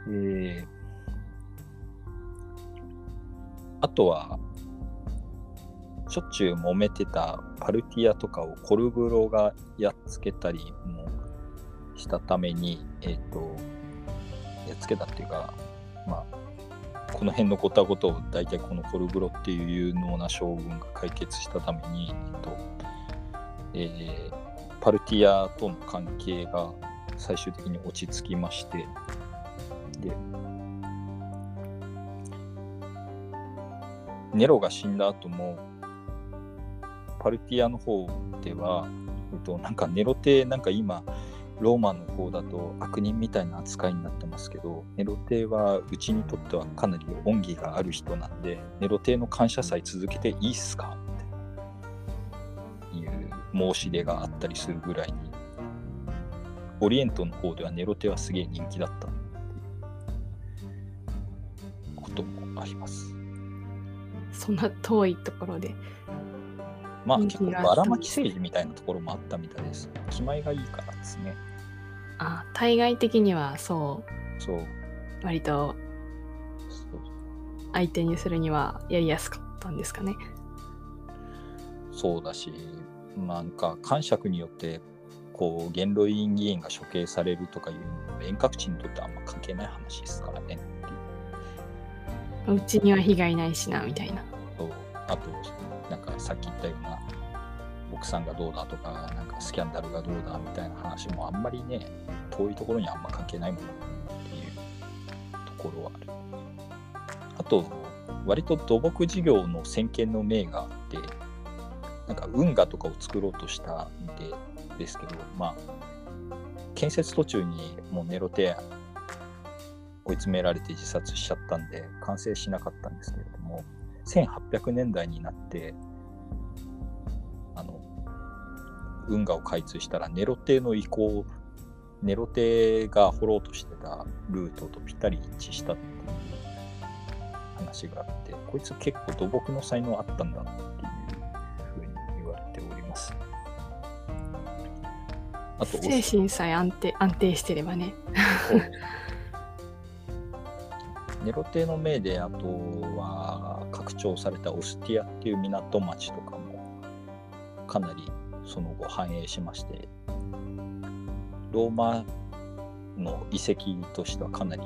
Speaker 1: えーあとは、しょっちゅう揉めてたパルティアとかをコルブロがやっつけたりもしたために、えっ、と、やっつけたっていうか、まあ、この辺のごたごとを大体このコルブロっていう有能な将軍が解決したために、えっとえーパルティアとの関係が最終的に落ち着きましてで。ネロが死んだ後もパルティアの方では、えっと、なんかネロ帝なんか今ローマの方だと悪人みたいな扱いになってますけどネロ帝はうちにとってはかなり恩義がある人なんでネロ帝の感謝祭続けていいっすか？っていう申し出があったりするぐらいにオリエントの方ではネロ帝はすげえ人気だった。あります。
Speaker 2: そんな遠いところで。
Speaker 1: まあ
Speaker 2: 人
Speaker 1: 結構ばらまき政治みたいなところもあったみたいです。気前がいいからですね。
Speaker 2: あ、対外的にはそ
Speaker 1: そう。
Speaker 2: う、割と相手にするにはやりやすかったんですかね。
Speaker 1: そうだし、なんか感触によってこう元老院議員が処刑されるとかいうのも遠隔地にとってあんま関係ない話ですからね
Speaker 2: うちには被害ないしな、みたいな。
Speaker 1: とあとなんかさっき言ったような奥さんがどうだとかなんかスキャンダルがどうだみたいな話もあんまりね遠いところにあんま関係ないものっていうところはあるあと割と土木事業の先見の明があってなんか運河とかを作ろうとしたんでですけどまあ建設途中にもうネロテア追い詰められて自殺しちゃったんで完成しなかったんですけれども1800年代になってあの運河を開通したらネロ帝の意向ネロ帝が掘ろうとしてたルートとぴったり一致したっていう話があってこいつ結構土木の才能あったんだっていうふうに言われておりますあと
Speaker 2: 精神さえ安定安定してればね。
Speaker 1: ネロ帝の命であとは拡張されたオスティアっていう港町とかもかなりその後繁栄しましてローマの遺跡としてはかなり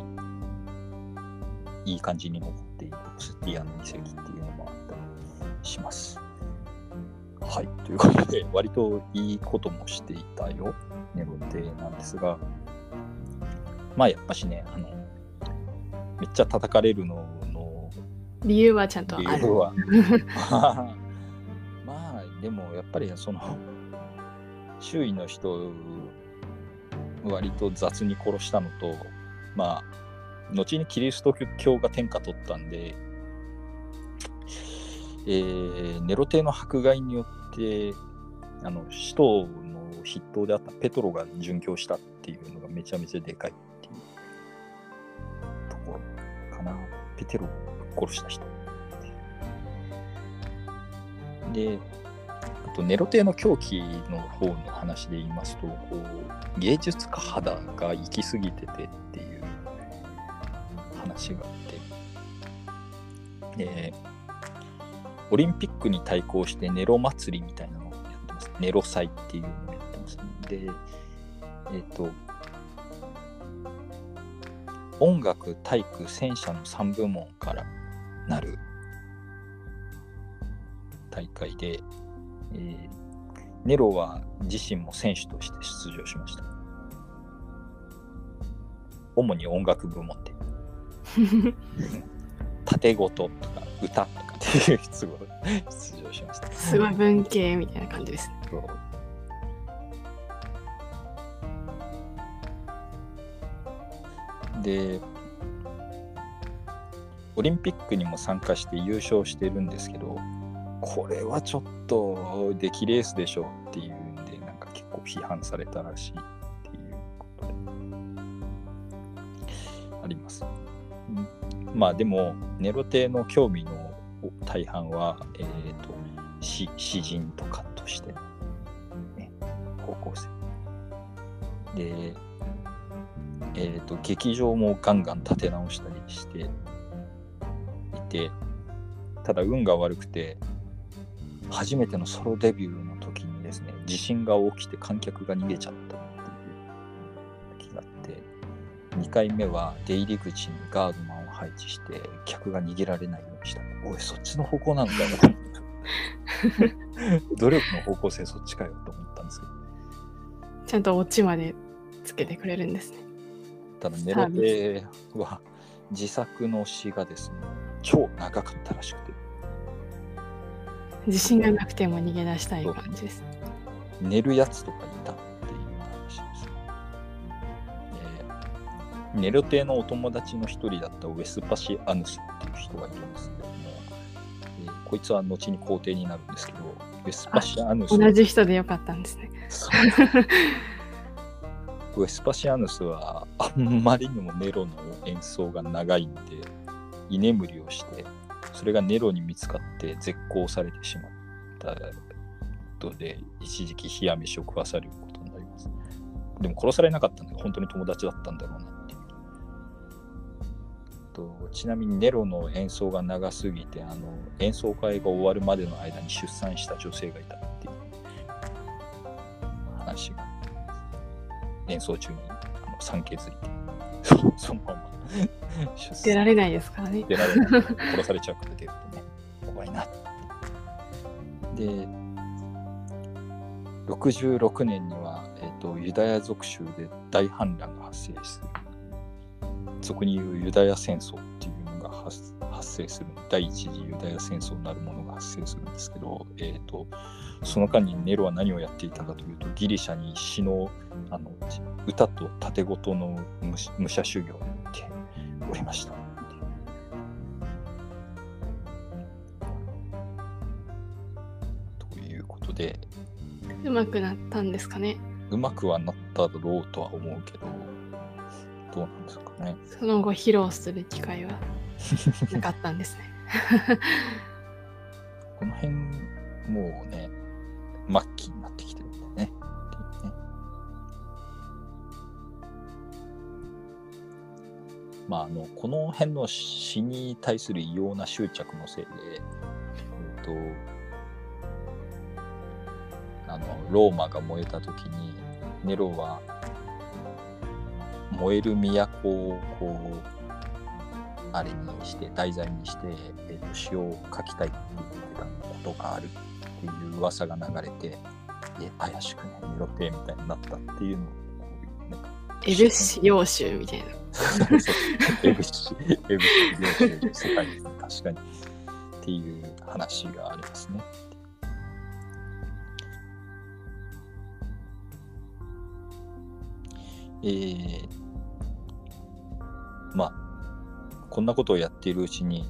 Speaker 1: いい感じに残っているオスティアの遺跡っていうのもあったりします。はい、ということで割といいこともしていたよネロ帝なんですがまあやっぱしねあのめっちゃ叩かれるのの
Speaker 2: 理由はちゃんとある。
Speaker 1: 理由は まあでもやっぱりその周囲の人割と雑に殺したのとまあ後にキリスト教が天下取ったんで、えーネロ帝の迫害によってあの使徒の筆頭であったペトロが殉教したっていうのがめちゃめちゃでかいペテロを殺した人。であとネロ帝の狂気の方の話で言いますとこう芸術家肌が行き過ぎててっていう話があって。でオリンピックに対抗してネロ祭りみたいなのをやってます。ネロ祭っていうのをやってます、でえっ、と音楽体育戦車の3部門からなる大会で、えーネロは自身も選手として出場しました。主に音楽部門で。縦ごととか歌とかっていうすごい出場しました。
Speaker 2: すごい文系みたいな感じですね。
Speaker 1: でオリンピックにも参加して優勝してるんですけどこれはちょっと出来レースでしょうっていうんでなんか結構批判されたらしいっていうことで。あります。まあでもネロ帝の興味の大半は、えー、と詩詩人とかとして、ね、高校生。で、えー、と劇場もガンガン立て直したりしていてただ運が悪くて初めてのソロデビューの時にですね、地震が起きて観客が逃げちゃったっていう時があって、2回目は出入り口にガードマンを配置して、客が逃げられないようにした。おい、そっちの方向なんだよ。努力の方向性そっちかよと思ったんですけど、
Speaker 2: ちゃんとオチまでつけてくれるんですね。
Speaker 1: ただネロテは自作の詩がですね、超長かったらしくて、
Speaker 2: 自信がなくても逃げ出したい感じです。
Speaker 1: 寝るやつとかいたっていう話です。えーネロテのお友達の一人だったウェスパシアヌスっていう人がいるんですけども、えーこいつは後に皇帝になるんですけど、ウェスパシアヌス
Speaker 2: 同じ人でよかったんですね。
Speaker 1: ウェスパシアヌスはあんまりにもネロの演奏が長いんで居眠りをしてそれがネロに見つかって絶交されてしまったので一時期冷や飯を食わされることになります。でも殺されなかったんで本当に友達だったんだろうなっていう。とちなみにネロの演奏が長すぎてあの演奏会が終わるまでの間に出産した女性がいた。演奏中にあの産気づいてそ そのまま出
Speaker 2: 出られないですからね。
Speaker 1: 出られない。殺されちゃうから出るとね怖いなで66年には、えー、とユダヤ族州で大反乱が発生する。俗に言うユダヤ戦争っていうのが発発生する第一次ユダヤ戦争なるものが発生するんですけど、えー、とその間にネロは何をやっていたかというとギリシャに詩のあの歌と盾事の武者修行をやっておりました。ということで
Speaker 2: うまくなったんですかね。
Speaker 1: うまくはなっただろうとは思うけどどうなんですかね。
Speaker 2: その後披露する機会はなかったんですね。
Speaker 1: この辺もうね末期になってきてるんだよね。ねまああのこの辺の詩に対する異様な執着のせいで、えっとあのローマが燃えた時にネロは燃える都をこうあれにして題材にして、えー、と詩を書きたいって言ってたことがあるっていう噂が流れてえ怪しくねネロテみたいになったっていうのをなんか
Speaker 2: エルシオ州みたいな。
Speaker 1: エブシエブシ領主世界ですね確かにっていう話がありますね。えー、まあこんなことをやっているうちに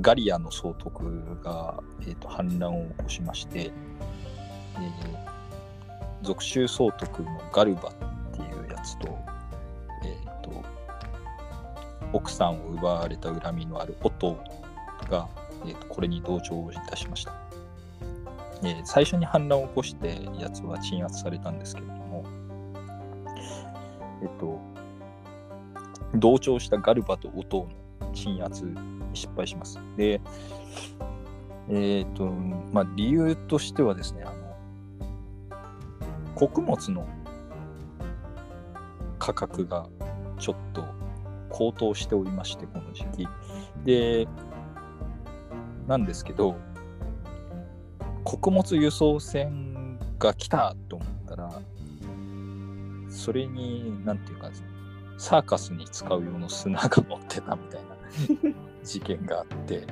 Speaker 1: ガリアの総督が、えー、と反乱を起こしまして、えー属州総督のガルバっていうやつと,、えー、と奥さんを奪われた恨みのあるオトが、えー、とこれに同調いたしました、え最初に反乱を起こしてやつは鎮圧されたんですけれどもえっ、と同調したガルバとオトの鎮圧に失敗します。でえっ、とまあ理由としてはですねあの穀物の価格がちょっと高騰しておりましてこの時期。でなんですけど穀物輸送船が来たと思ったらそれになんていうかですねサーカスに使う用の砂が乗ってたみたいな 事件があって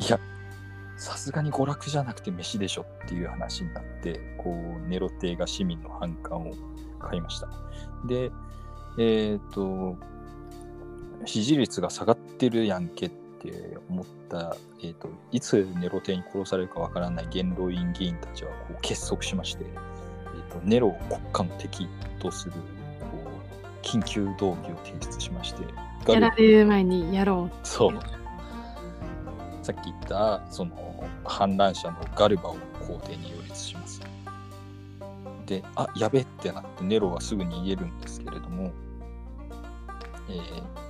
Speaker 1: いやさすがに娯楽じゃなくて飯でしょっていう話になってこうネロ帝が市民の反感を買いました。でえっ、と支持率が下がってるやんけって思った、えー、といつネロ帝に殺されるかわからない元老院議員たちはこう結束しまして、えー、とネロを国家の敵とする緊急動議を提出しまして
Speaker 2: やられる前にやろう。
Speaker 1: そう。さっき言ったその反乱者のガルバを皇帝に擁立します。で、あやべってなってネロはすぐに逃げるんですけれども、えー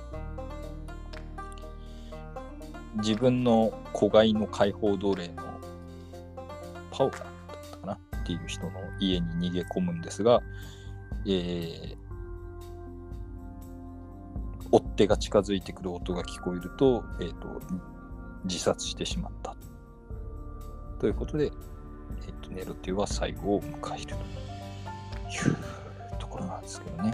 Speaker 1: 自分の子飼いの解放奴隷のパオラだったかなっていう人の家に逃げ込むんですが、えー追っ手が近づいてくる音が聞こえると,、えー、と自殺してしまったということで、えー、とネロテは最後を迎えるというところなんですけどね。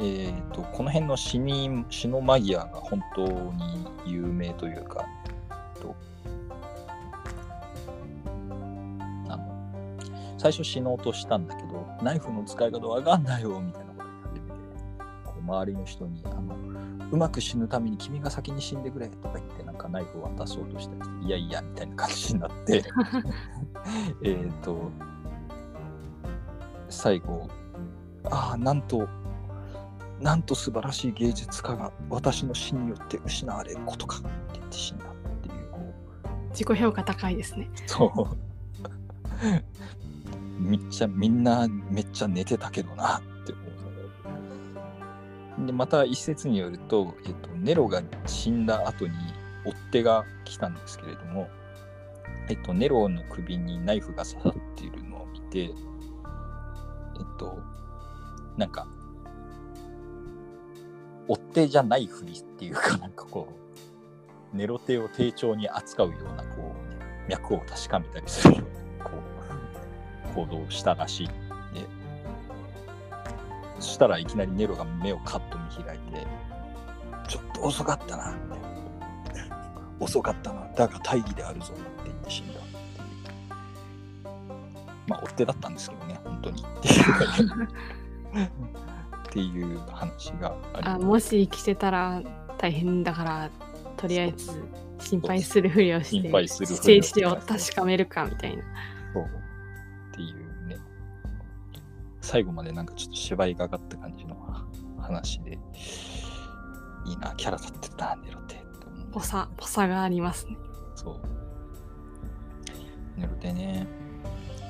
Speaker 1: えー、とこの辺の死に死のマギアが本当に有名というか、と最初死のうとしたんだけどナイフの使い方わかんないよみたいなこと言い始めてこう周りの人にあのうまく死ぬために君が先に死んでくれとか言ってなんかナイフを渡そうとしたりしていやいやみたいな感じになって えっと最後ああなんとなんと素晴らしい芸術家が私の死によって失われることかって言って死んだっていう
Speaker 2: 自己評価高いですね。
Speaker 1: そう。めっちゃみんなめっちゃ寝てたけどなって思う。でまた一説によると、えっと、ネロが死んだ後に追っ手が来たんですけれども、えっと、ネロの首にナイフが刺さっているのを見て、えっと、なんか、追っ手じゃないふりっていうかなんかこうネロテを丁重に扱うようなこう脈を確かめたりする行動をしたらしいでそしたらいきなりネロが目をカッと見開いてちょっと遅かったなって遅かったなだが大義であるぞって言って死んだまあ追っ手だったんですけどね本当に。っていうっていう話があり
Speaker 2: あもし生きてたら大変だからとりあえず心配するふりをして
Speaker 1: 心配するふりをして
Speaker 2: 確かめるかみたいな。
Speaker 1: そう最後までなんかちょっと芝居がかった感じの話でいいなキャラ立ってたなネロテって思う。
Speaker 2: ぽさぽさがありますね。
Speaker 1: そう。ネロテね。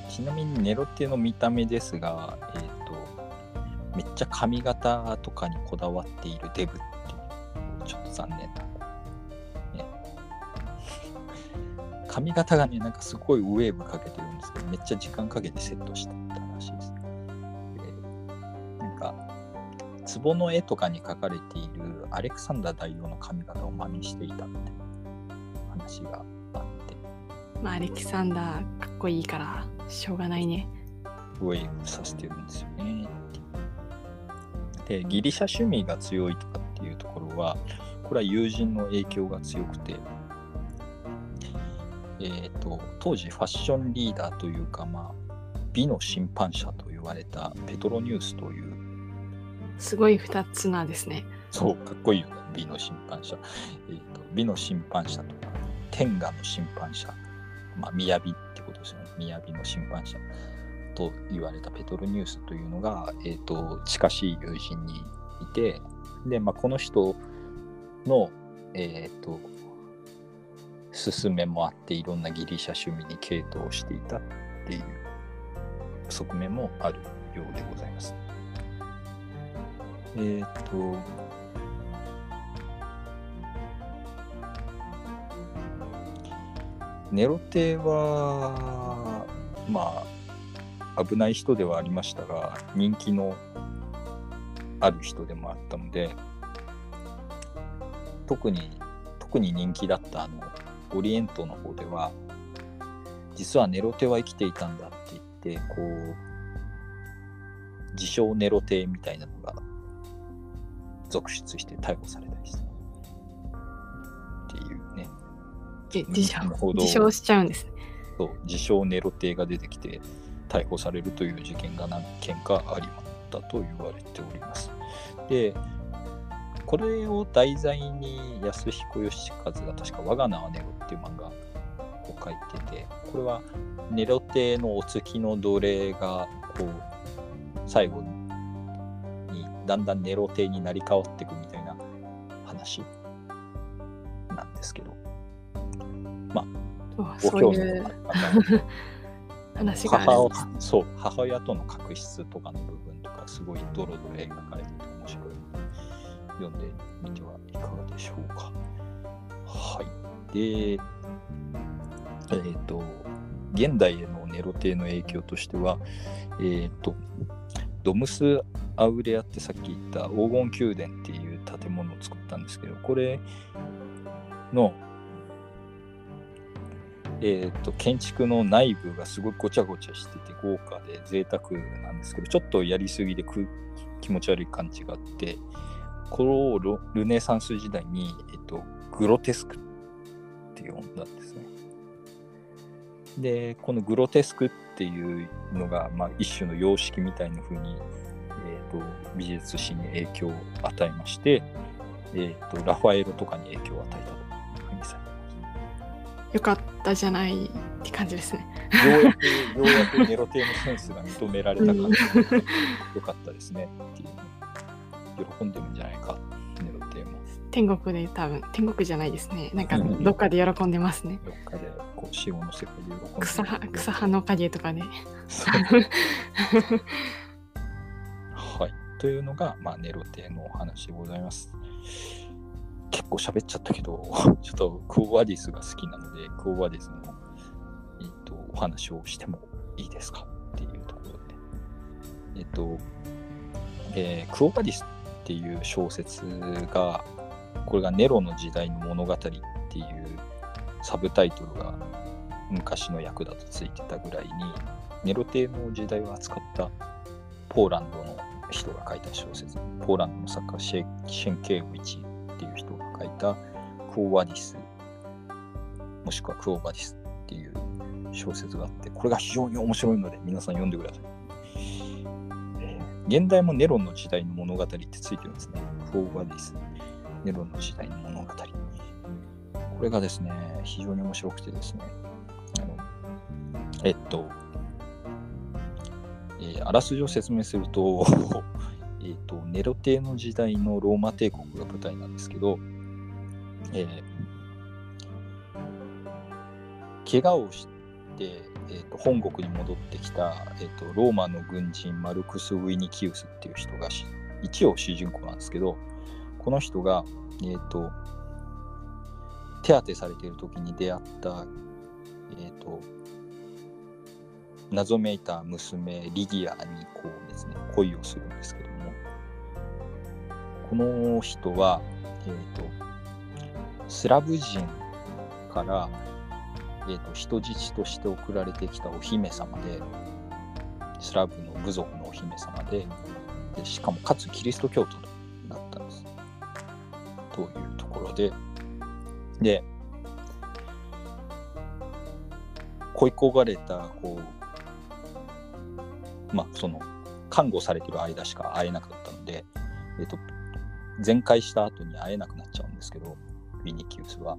Speaker 1: ちなみにネロテの見た目ですがえっ、とめっちゃ髪型とかにこだわっているデブっていうちょっと残念な、ね、髪型がねなんかすごいウェーブかけてるんですけどめっちゃ時間かけてセットしてたらしいです、か壺の絵とかに描かれているアレクサンダー大王の髪型を真似していたって話があって
Speaker 2: まあアレキサンダーかっこいいからしょうがないね。
Speaker 1: ウェーブさせてるんですよね。でギリシャ趣味が強いとかっていうところはこれは友人の影響が強くて、えー、と当時ファッションリーダーというか、まあ、美の審判者と言われたペトロニュースという
Speaker 2: すごい二つなですね。
Speaker 1: そうかっこいいよね美の審判者、えー、と美の審判者とか天下の審判者まあ雅ってことですよね雅の審判者と言われたペトロニュースというのが、えー、と近しい友人にいてで、まあ、この人の、えー、と勧めもあっていろんなギリシャ趣味に傾倒していたっていう側面もあるようでございます。えっ、とネロテはまあ危ない人ではありましたが人気のある人でもあったので特に特に人気だったあのオリエントの方では実はネロテは生きていたんだって言ってこう自称ネロテみたいなのが続出して逮捕されたりしたっていうね
Speaker 2: え自称自称しちゃうんですね。
Speaker 1: そう自称ネロテが出てきて逮捕されるという事件が何件かありまったと言われております。で、これを題材に安彦義和が確か「我が名はネロ」っていう漫画を書いてて、これはネロテのお月の奴隷がこう最後にだんだんネロテになり変わっていくみたいな話なんですけど、
Speaker 2: そう
Speaker 1: ご
Speaker 2: そういう
Speaker 1: 興味のある方
Speaker 2: 話が
Speaker 1: 母をそう母親との確執とかの部分とかすごいドロドロ描かれてて面白い読んでみてはいかがでしょうか。はい。で、えっ、と、現代へのネロ帝の影響としては、えっ、と、ドムス・アウレアってさっき言った黄金宮殿っていう建物を作ったんですけど、これの、えーと、建築の内部がすごいごちゃごちゃしてて豪華で贅沢なんですけどちょっとやりすぎで気持ち悪い感じがあってこれをルネサンス時代に、えーと、グロテスクって呼んだんですね。でこのグロテスクっていうのが、まあ、一種の様式みたいな風に、えーと、美術史に影響を与えまして、えーとラファエロとかに影響を与えた
Speaker 2: よかったじゃないって感じですね。
Speaker 1: ようやく、ようやくネロテのセンスが認められたから、よかったですねっていう。喜んでるんじゃないか、ネロテも。
Speaker 2: 天国で多分、天国じゃないですね。なんかどっかで喜んでますね。
Speaker 1: どっかで、こう、死後の世界で喜んで
Speaker 2: 草草葉の影とかね。
Speaker 1: というのが、まあ、ネロテのお話でございます。結構喋っちゃったけど、ちょっとクオーバディスが好きなので、クオーバディスの、えっと、お話をしてもいいですかっていうところで。えっと、えー、クオーバディスっていう小説が、これがネロの時代の物語っていうサブタイトルが昔の役だとついてたぐらいに、ネロ帝の時代を扱ったポーランドの人が書いた小説、ポーランドの作家シェシェンケーウィチっていう人が書いたクオーバディス、もしくはクオーバディスっていう小説があって、これが非常に面白いので皆さん読んでください。現代もネロンの時代の物語ってついてるんですね。クオーバディス、ネロンの時代の物語。これがですね、非常に面白くてですね、あのえっと、えー、あらすじを説明すると えーと、ネロ帝の時代のローマ帝国が舞台なんですけど、えー、怪我をして、えーと、本国に戻ってきた、えーと、ローマの軍人マルクス・ウィニキウスっていう人が一応主人公なんですけどこの人が、えー、と手当てされている時に出会った、えー、と謎めいた娘リギアにこうですね恋をするんですけどもこの人は、えーと、スラブ人から、えーと、人質として送られてきたお姫様でスラブの部族のお姫様ででしかもかつキリスト教徒だったんです。というところでで恋焦がれたこうまあその看護されてる間しか会えなかったので、えーと全開した後に会えなくなっちゃうんですけど、ウィニキウスは。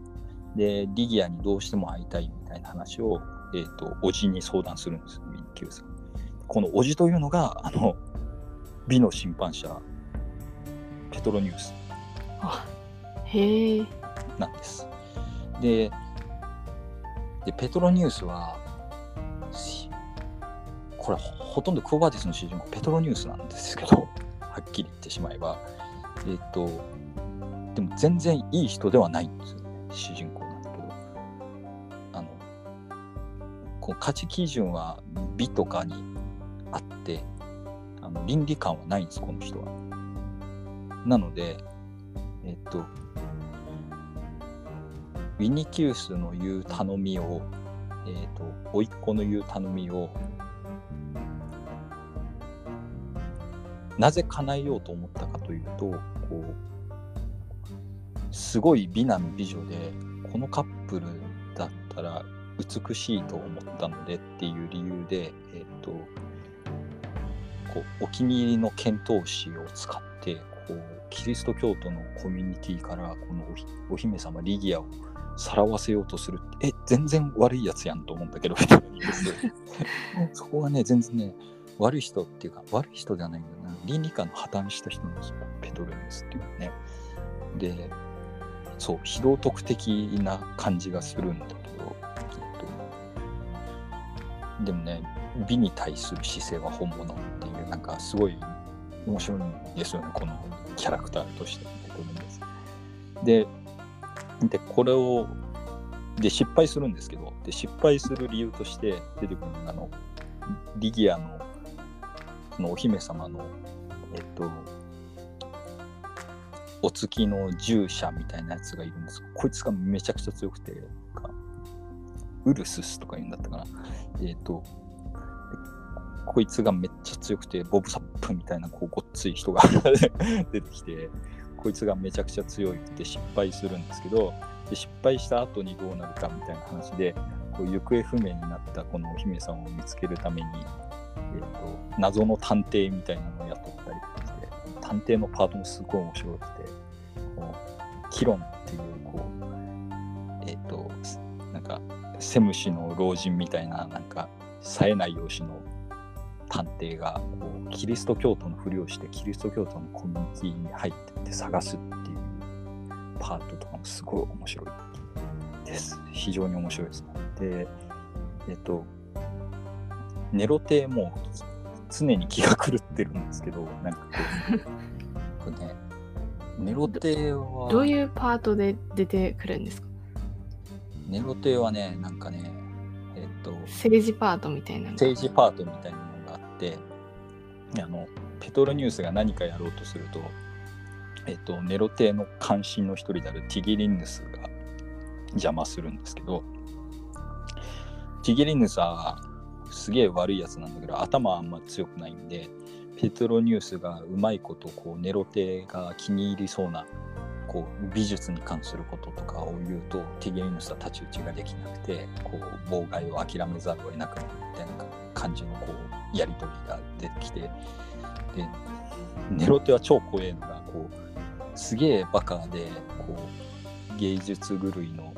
Speaker 1: で、リギアにどうしても会いたいみたいな話を、えっ、ー、と、おじに相談するんです、ウィニキウス。このおじというのが、あの、美の審判者、ペトロニウス。
Speaker 2: あ、へえ。
Speaker 1: なんです。で、でペトロニウスは、これほとんどクオバディスの主人公ペトロニウスなんですけど、はっきり言ってしまえば、えっ、ー、と、でも全然いい人ではないんですよね、主人公なんだけど。あの、こう価値基準は美とかにあって、あの倫理観はないんです、この人は。なので、えっ、ー、と、ウィニキウスの言う頼みを、えっ、ー、と、甥っ子の言う頼みを、なぜ叶えようと思ったかというとこうすごい美男美女でこのカップルだったら美しいと思ったのでっていう理由で、えーと、こうお気に入りの遣唐使を使ってこうキリスト教徒のコミュニティからこのお姫様リギアをさらわせようとするえ全然悪いやつやんと思うんだけど そこはね全然ね悪い人っていうか悪い人ではないんだな。倫理観の破綻した人なんですよ。ペトロニウスっていうのはね。でそう非道徳的な感じがするんだけど、えっと、でもね美に対する姿勢は本物っていうなんかすごい面白いんですよね。このキャラクターとしてペトロニウスででこれをで失敗するんですけどで失敗する理由として出てくるのがあのリギアののお姫様のえっとお月の従者みたいなやつがいるんです。こいつがめちゃくちゃ強くてウルススとか言うんだったかな。えっ、とこいつがめっちゃ強くてボブサップみたいなこうごっつい人が 出てきてこいつがめちゃくちゃ強いって失敗するんですけどで失敗した後にどうなるかみたいな話でこう行方不明になったこのお姫様を見つけるために、えーと、謎の探偵みたいなのを雇ったりとかして探偵のパートもすごい面白くてこのキロンっていうこうえっ、ー、となんかセムシの老人みたいななんか冴えない容姿の探偵がこうキリスト教徒のふりをしてキリスト教徒のコミュニティに入ってって探すっていうパートとかもすごい面白いです。非常に面白いですね。で、えっと、ネロ亭も常に気が狂ってるんですけど、なんかこう、ね、ネロ亭は。
Speaker 2: どういうパートで出てくるんですか？
Speaker 1: ネロ亭はね、なんかね、えっと、
Speaker 2: 政治パートみたいな。
Speaker 1: 政治パートみたいなのがあって、あの、ペトロニュースが何かやろうとすると、えっと、ネロ亭の関心の一人であるティギリンヌスが邪魔するんですけど、ティギリンヌスはすげえ悪いやつなんだけど、頭はあんま強くないんで、ペトロニュースがうまいことこうネロ亭が気に入りそうなこう美術に関することとかを言うとティゲリヌスは太刀打ちができなくてこう妨害を諦めざるを得なくなるみたいな感じのこうやり取りが出てきてでネロテは超怖えのがこうすげえバカでこう芸術狂いの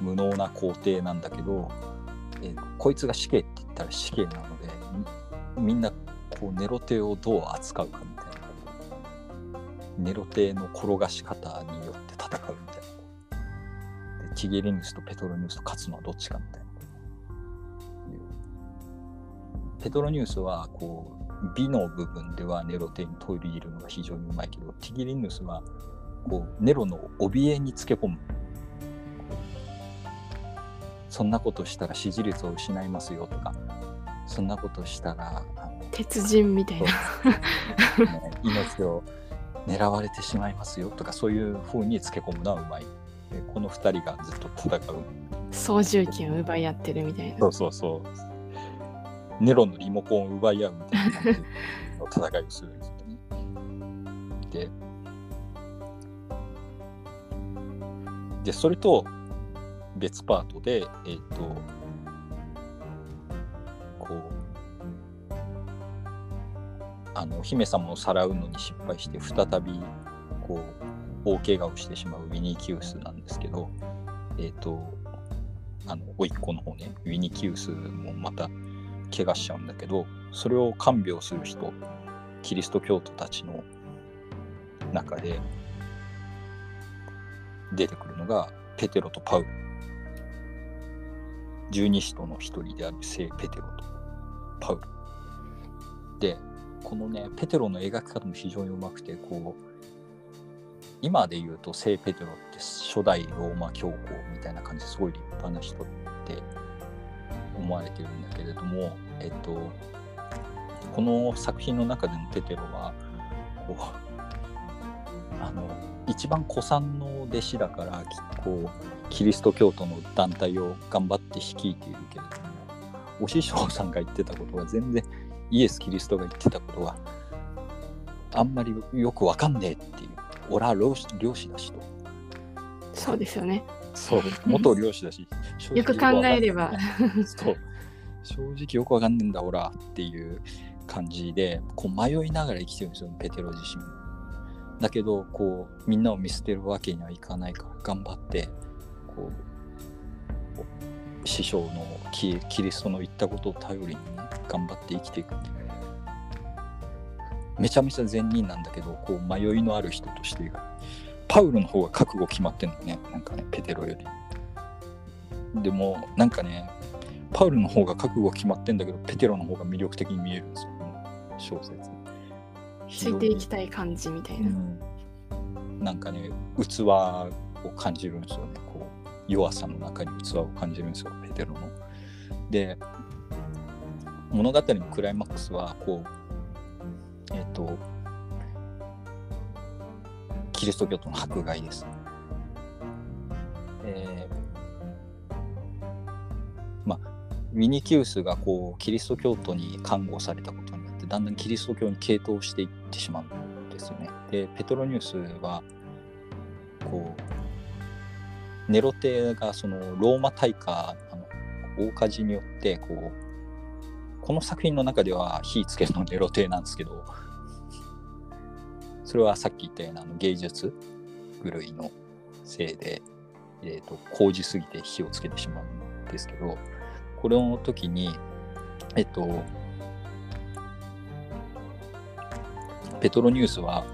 Speaker 1: 無能な皇帝なんだけど、えこいつが死刑って言ったら死刑なのでみんなこうネロ帝をどう扱うかみたいな。ネロ帝の転がし方によって戦うみたいな。でチゲリヌスとペトロニュースと勝つのはどっちかみたいな。ペトロニュースはこう美の部分ではネロテに取り入れるのが非常にうまいけどティギリヌスはこうネロの怯えにつけ込む。そんなことしたら支持率を失いますよとかそんなことしたら
Speaker 2: 鉄人みたいな、
Speaker 1: ね、命を狙われてしまいますよとかそういうふうにつけ込むのはうまい。でこの2人がずっと戦う。
Speaker 2: 操縦権を奪い合ってるみたいな。
Speaker 1: そうそうそう。ネロのリモコンを奪い合うみたいな戦いをするんですよね。で、でそれと別パートで、えっ、と、こう、あの、姫様をさらうのに失敗して、再び、こう、大怪我をしてしまうウィニーキウスなんですけど、えっ、ー、と、あの、甥っ子の方ね、ウィニキウスもまた怪我しちゃうんだけどそれを看病する人キリスト教徒たちの中で出てくるのがペテロとパウ十二使徒の一人である聖ペテロとパウルでこのねペテロの描き方も非常にうまくてこう今で言うと聖ペテロって初代ローマ教皇みたいな感じですごい立派な人って思われてるんだけれどもえっと、この作品の中でのテテロはこうあの一番古参の弟子だからこうキリスト教徒の団体を頑張って率いているけれどもお師匠さんが言ってたことは全然イエス・キリストが言ってたことはあんまりよくわかんねえっていう俺は漁師漁師だしと
Speaker 2: そうですよね
Speaker 1: そう元漁師だし
Speaker 2: よく考えれば
Speaker 1: そう正直よくわかんねえんだ、オラっていう感じで、こう迷いながら生きてるんですよ、ペテロ自身。だけど、こう、みんなを見捨てるわけにはいかないから、頑張って、こう、師匠のキリストの言ったことを頼りにね、頑張って生きていく。めちゃめちゃ善人なんだけど、こう、迷いのある人としてパウルの方が覚悟決まってんのね、なんかね、ペテロより。でも、なんかね、パウルの方が覚悟決まってんだけど、ペテロの方が魅力的に見えるんですよ、小説。
Speaker 2: ついていきたい感じみたいな。
Speaker 1: うん、なんかね、器を感じるんですよね。弱さの中に器を感じるんですよペテロの。で物語のクライマックスはこうえっ、とキリスト教徒の迫害です。えーまあウィニキウスがこうキリスト教徒に看護されたことによってだんだんキリスト教に傾倒していってしまうんですよね。でペトロニュースはこうネロテがそのローマ大火あの大火事によってこうこの作品の中では火つけるのネロテなんですけどそれはさっき言ったようなあの芸術狂いのせいで、えー、と工事すぎて火をつけてしまうんですけどこれの時にえっとペトロニュースは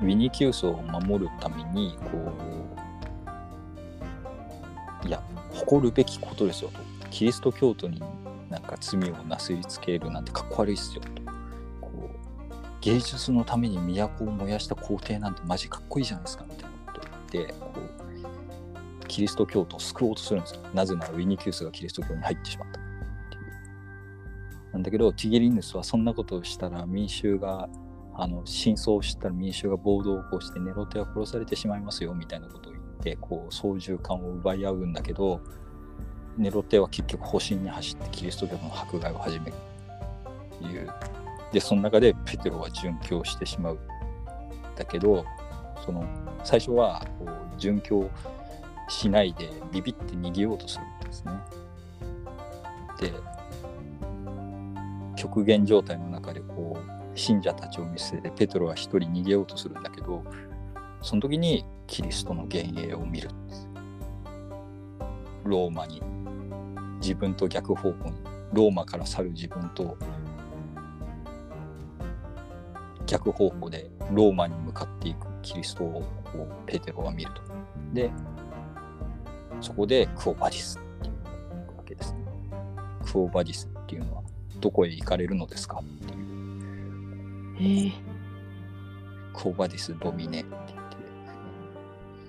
Speaker 1: ウィニキウスを守るためにこういや誇るべきことですよと。キリスト教徒になんか罪をなすりつけるなんてかっこ悪いっすよと。こう芸術のために都を燃やした皇帝なんてマジかっこいいじゃないですかみたいなことを言ってこうキリスト教徒を救おうとするんですよ。なぜならウィニキウスがキリスト教に入ってしまった。なんだけどティゲリヌスはそんなことをしたら民衆があの真相を知ったら民衆が暴動を起こしてネロテは殺されてしまいますよみたいなことをってこう操縦桿を奪い合うんだけどネロテは結局保身に走ってキリスト教の迫害を始めるという。でその中でペテロは殉教してしまうだけどその最初はこう殉教しないでビビって逃げようとするんですね。で極限状態の中でこう信者たちを見捨ててペテロは一人逃げようとするんだけどその時にキリストの幻影を見るんですローマに自分と逆方向にローマから去る自分と逆方向でローマに向かっていくキリストをペテロは見ると。でそこでクオバディスっていうわけですね。クオバディスっていうのはどこへ行かれるのですかっていう
Speaker 2: えー、
Speaker 1: クオバディス・ドミネ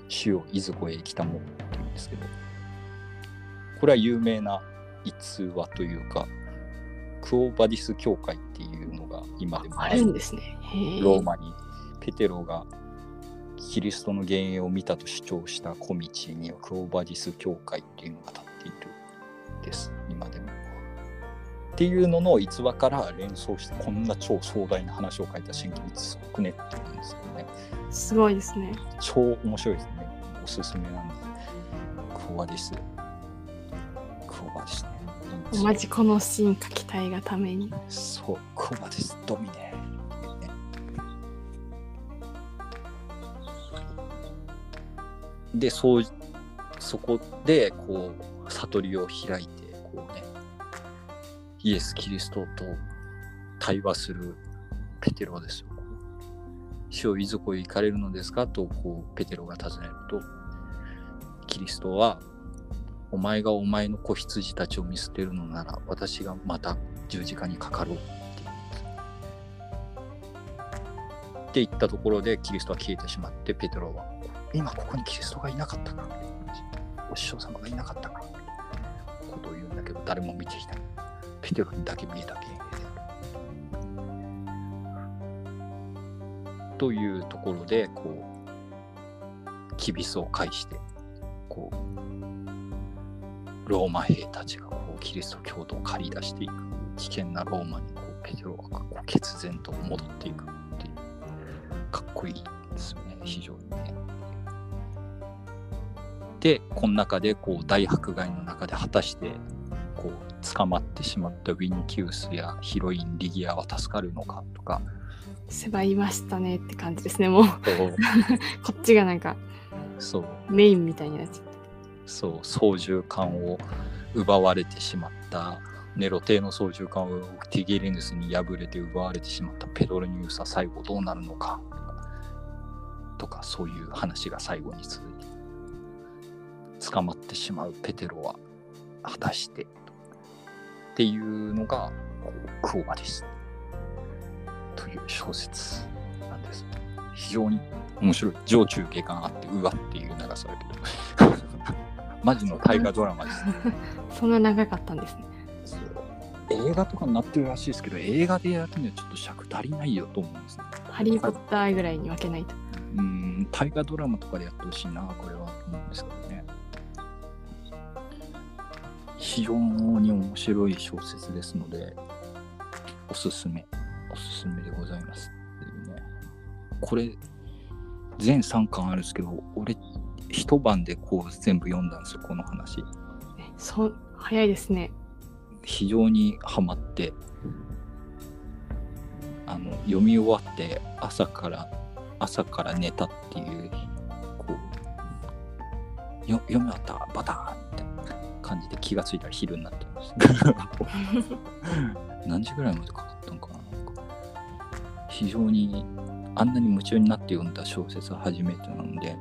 Speaker 1: 主をいずこへ来たもんって言うんですけど、これは有名な逸話というか、クオバディス教会っていうのが今でも
Speaker 2: あるんですね。
Speaker 1: ローマにペテロがキリストの幻影を見たと主張した小道にはクオバディス教会っていうのが立っているです今でも。っていうのの逸話から連想してこんな超壮大な話を書いた新規すごくねって言うんですよね。
Speaker 2: すごいですね。
Speaker 1: 超面白いですね。おすすめなんで。クオバディス。クオバディスね。いいんですよ
Speaker 2: マジこのシーン書きたいがために。
Speaker 1: そう、クオバディスドミネ。で、そう、そこで、こう、悟りを開いて、こうね、イエス・キリストと対話するペテロですよ。主をいずこへ行かれるのですかと、こう、ペテロが尋ねると、キリストは、お前がお前の子羊たちを見捨てるのなら、私がまた十字架にかかろうって言。ったところでキリストは消えてしまって、ペテロは、今ここにキリストがいなかったかお師匠様がいなかったかことを言うんだけど、誰も見ていない。ペテロにだけ見えた幻というところで、こう、キビスを介して、こう、ローマ兵たちがこうキリスト教徒を駆り出していく危険なローマにこうペテロがこう決然と戻っていくっていうかっこいいですよね非常にね。でこの中でこう大迫害の中で果たしてこう捕まってしまったウィニキウスやヒロインリギアは助かるのかとか
Speaker 2: 狭いましたねって感じですね。もう。こっちがなんか
Speaker 1: そう。
Speaker 2: メインみたいになっちゃっ
Speaker 1: そう操縦桿を奪われてしまった。ネロ帝の操縦桿をティゲリヌスに敗れて奪われてしまった。ペドロニュースは最後どうなるのか。とかそういう話が最後に続いて捕まってしまうペテロは果たして。っていうのがクオバですという小説なんです非常に面白い上中下巻あってうわっていう長さだけど マジの大河ドラマです。
Speaker 2: そんな長かったんですね。
Speaker 1: 映画とかになってるらしいですけど、映画でやるにはちょっと尺足りないよと思うんですね。
Speaker 2: ハリー・ポッターぐらいに分けないと。
Speaker 1: うん、大河ドラマとかでやってほしいな、これはと思うんですけどね。非常に面白い小説ですので、おすすめ、おすすめでございます。っていうね、これ、全3巻あるんですけど、俺、一晩でこう全部読んだんですよ、この話。
Speaker 2: えそう早いですね。
Speaker 1: 非常にハマって、あの読み終わって朝から朝から寝たっていうこうよ読み終わったバターンって感じで気がついたら昼になってました 何時ぐらいまでか非常にあんなに夢中になって読んだ小説は初めてなので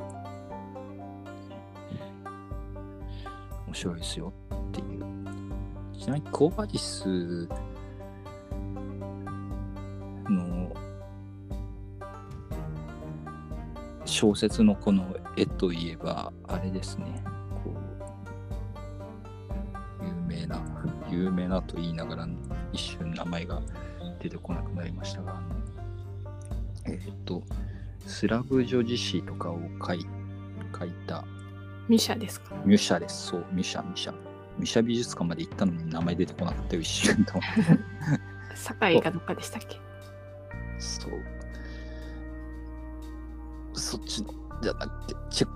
Speaker 1: 面白いですよっていう。ちなみにコーバディスの小説のこの絵といえばあれですね。有名な有名なと言いながら一瞬名前が出てこなくなりましたがえっ、とスラブ女子詩とかを書い書いた
Speaker 2: ミシャですか？
Speaker 1: ミュシャですそうミシャミシャミシャ美術館まで行ったのに名前出てこなかったよ一瞬と
Speaker 2: 堺かどっかでしたっけ？
Speaker 1: そう。そっちの、じゃなくて、チェ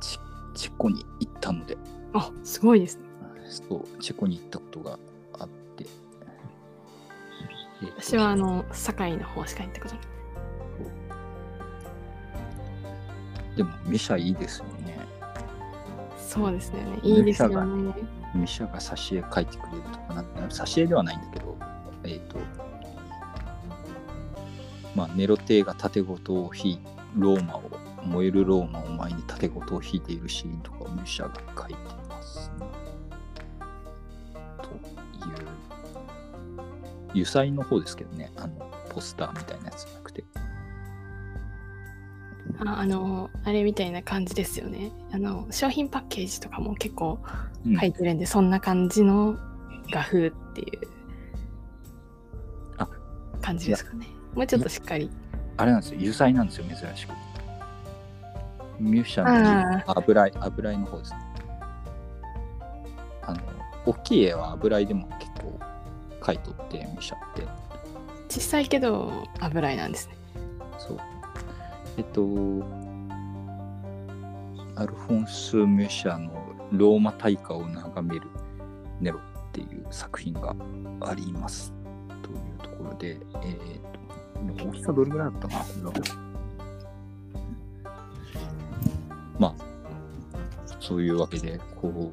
Speaker 1: チチェコに行ったので、
Speaker 2: あすごいですね。
Speaker 1: そう、チェコに行ったことがあって。
Speaker 2: 私はあの堺の方しか行ったことない。
Speaker 1: ミシャいいですよね。
Speaker 2: そうですよね。いいですよね。
Speaker 1: ミシャが挿絵描いてくれるとかな挿絵ではないんだけど、えっ、と、まあ、ネロテが盾ごとを引いローマを、燃えるローマを前に盾ごとを引いているシーンとかをミシャが描いてますね。という、油彩の方ですけどね、あの、ポスターみたいなやつじゃなくて。
Speaker 2: ああのあれみたいな感じですよね。あの商品パッケージとかも結構
Speaker 1: うん
Speaker 2: 書いてるんで、そんな感じの画風っていう
Speaker 1: あ
Speaker 2: 感じですかね。もうちょっとしっかり。
Speaker 1: あれなんですよ、油彩なんですよ、珍しく。ミュシャ
Speaker 2: あ
Speaker 1: の油絵、油絵の方ですね。あの、大きい絵は油絵でも結構描いとって、ミュシャって。
Speaker 2: 小さいけど油絵なんですね。
Speaker 1: そう。えっと、アルフォンス・ミュシャのローマ大火を眺めるネロっていう作品があります。というところで、えー、と、大きさどれぐらいだったかな？これはまあ、そういうわけで、こう、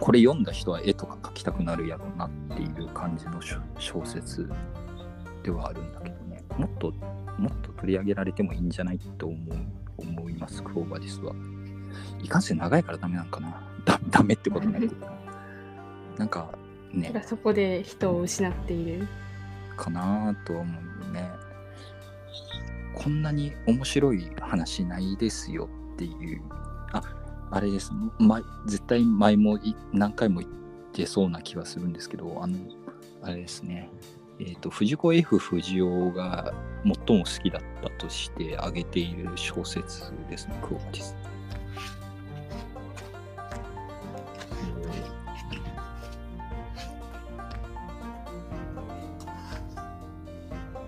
Speaker 1: これ読んだ人は絵とか描きたくなるやろうなっていう感じの小小説ではあるんだけどね、もっと、もっと取り上げられてもいいんじゃないと思う、思います、クローバディスは。いかんせん長いからダメなんかな。だダメってことないけど。なんかね、
Speaker 2: そこで人を失っている。
Speaker 1: かなとは思うよね。こんなに面白い話ないですよっていう。あ、あれです。前絶対前もい何回も言ってそうな気はするんですけど、あの、あれですね。えっ、と、藤子 F 不二雄が最も好きだったとして挙げている小説ですね、クオバティス。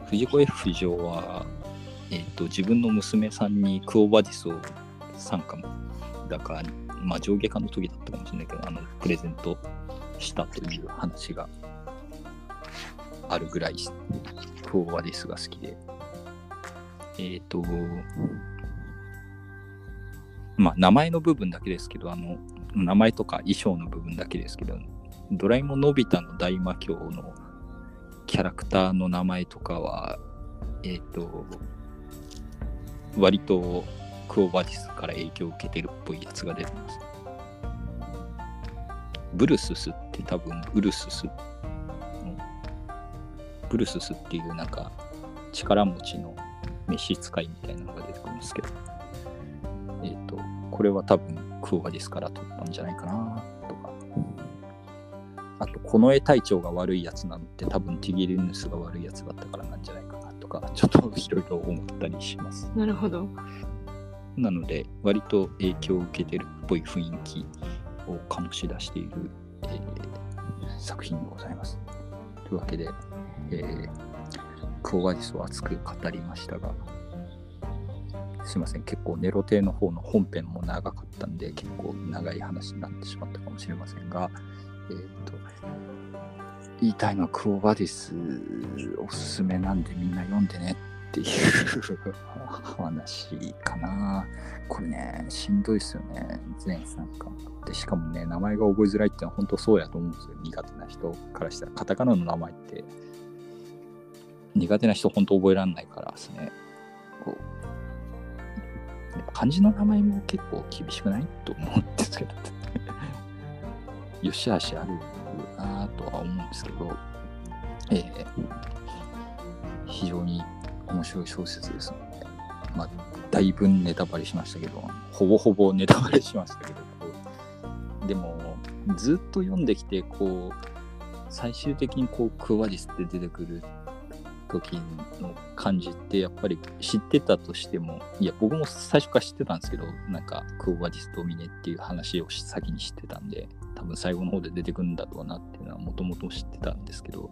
Speaker 1: 藤子 F 不二雄は、えっと自分の娘さんにクオバディスを参加だか、まあ、上下巻の時だったかもしれないけどあのプレゼントしたという話があるぐらいクオバディスが好きでえっ、とまあ名前の部分だけですけどあの名前とか衣装の部分だけですけどドラえもんのび太の大魔教のキャラクターの名前とかは、えっ、と、割とクオバディスから影響を受けてるっぽいやつが出てます。ブルススって多分ウルススの、ブルススっていうなんか力持ちの召使いみたいなのが出てくるんですけど、えっ、と、これは多分クオバディスから取ったんじゃないかなとか。あと、この絵体調が悪いやつなんて多分ティギリヌスが悪いやつだったからなんじゃないかなとか、ちょっといろいろ思ったりします。
Speaker 2: なるほど。
Speaker 1: なので、割と影響を受けてるっぽい雰囲気を醸し出している、えー作品でございます。というわけで、えークオバディスを熱く語りましたが、すいません、結構ネロ亭の方の本編も長かったんで、結構長い話になってしまったかもしれませんが、えっ、と、言いたいのはクオバディスおすすめなんでみんな読んでねっていう 話かな。これね、しんどいですよね、全3巻。で、しかもね、名前が覚えづらいってのは本当そうやと思うんですよ。苦手な人からしたら。カタカナの名前って苦手な人本当覚えられないからですね。こう漢字の名前も結構厳しくないと思うんですけど。よしあしあるなとは思うんですけど、えー非常に面白い小説ですので、まあ、だいぶネタバレしましたけど、ほぼほぼネタバレしましたけど、でも、ずっと読んできて、こう、最終的にこう、クワディスって出てくる時の感じって、やっぱり知ってたとしても、いや、僕も最初から知ってたんですけど、なんか、クワディスとミネっていう話を先に知ってたんで、多分最後の方で出てくるんだろうなっていうのはもともと知ってたんですけど、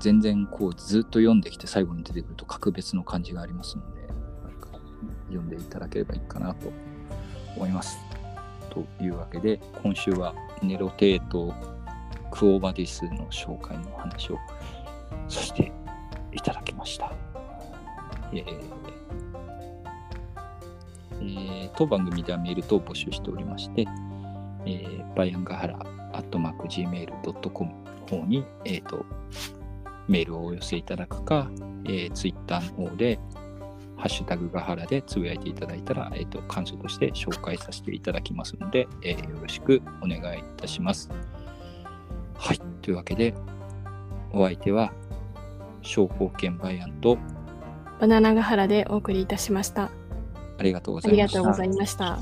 Speaker 1: 全然こうずっと読んできて最後に出てくると格別の感じがありますので、読んでいただければいいかなと思います。というわけで、今週はネロテーとクオバディスの紹介の話をさせていただきました。えーえー当番組ではメール等を募集しておりまして、えーバイアンガハラアットマーク Gmail.com の方に、えー、とメールをお寄せいただくか、えー、ツイッターの方で、ハッシュタグガハラでつぶやいていただいたら、えー、と感想として紹介させていただきますので、えーよろしくお願いいたします。はい、というわけで、お相手は、商工券バイアンと
Speaker 2: バナナガハラでお送りいたしました。
Speaker 1: ありがとうご
Speaker 2: あ
Speaker 1: ざいました。
Speaker 2: りがとうございました。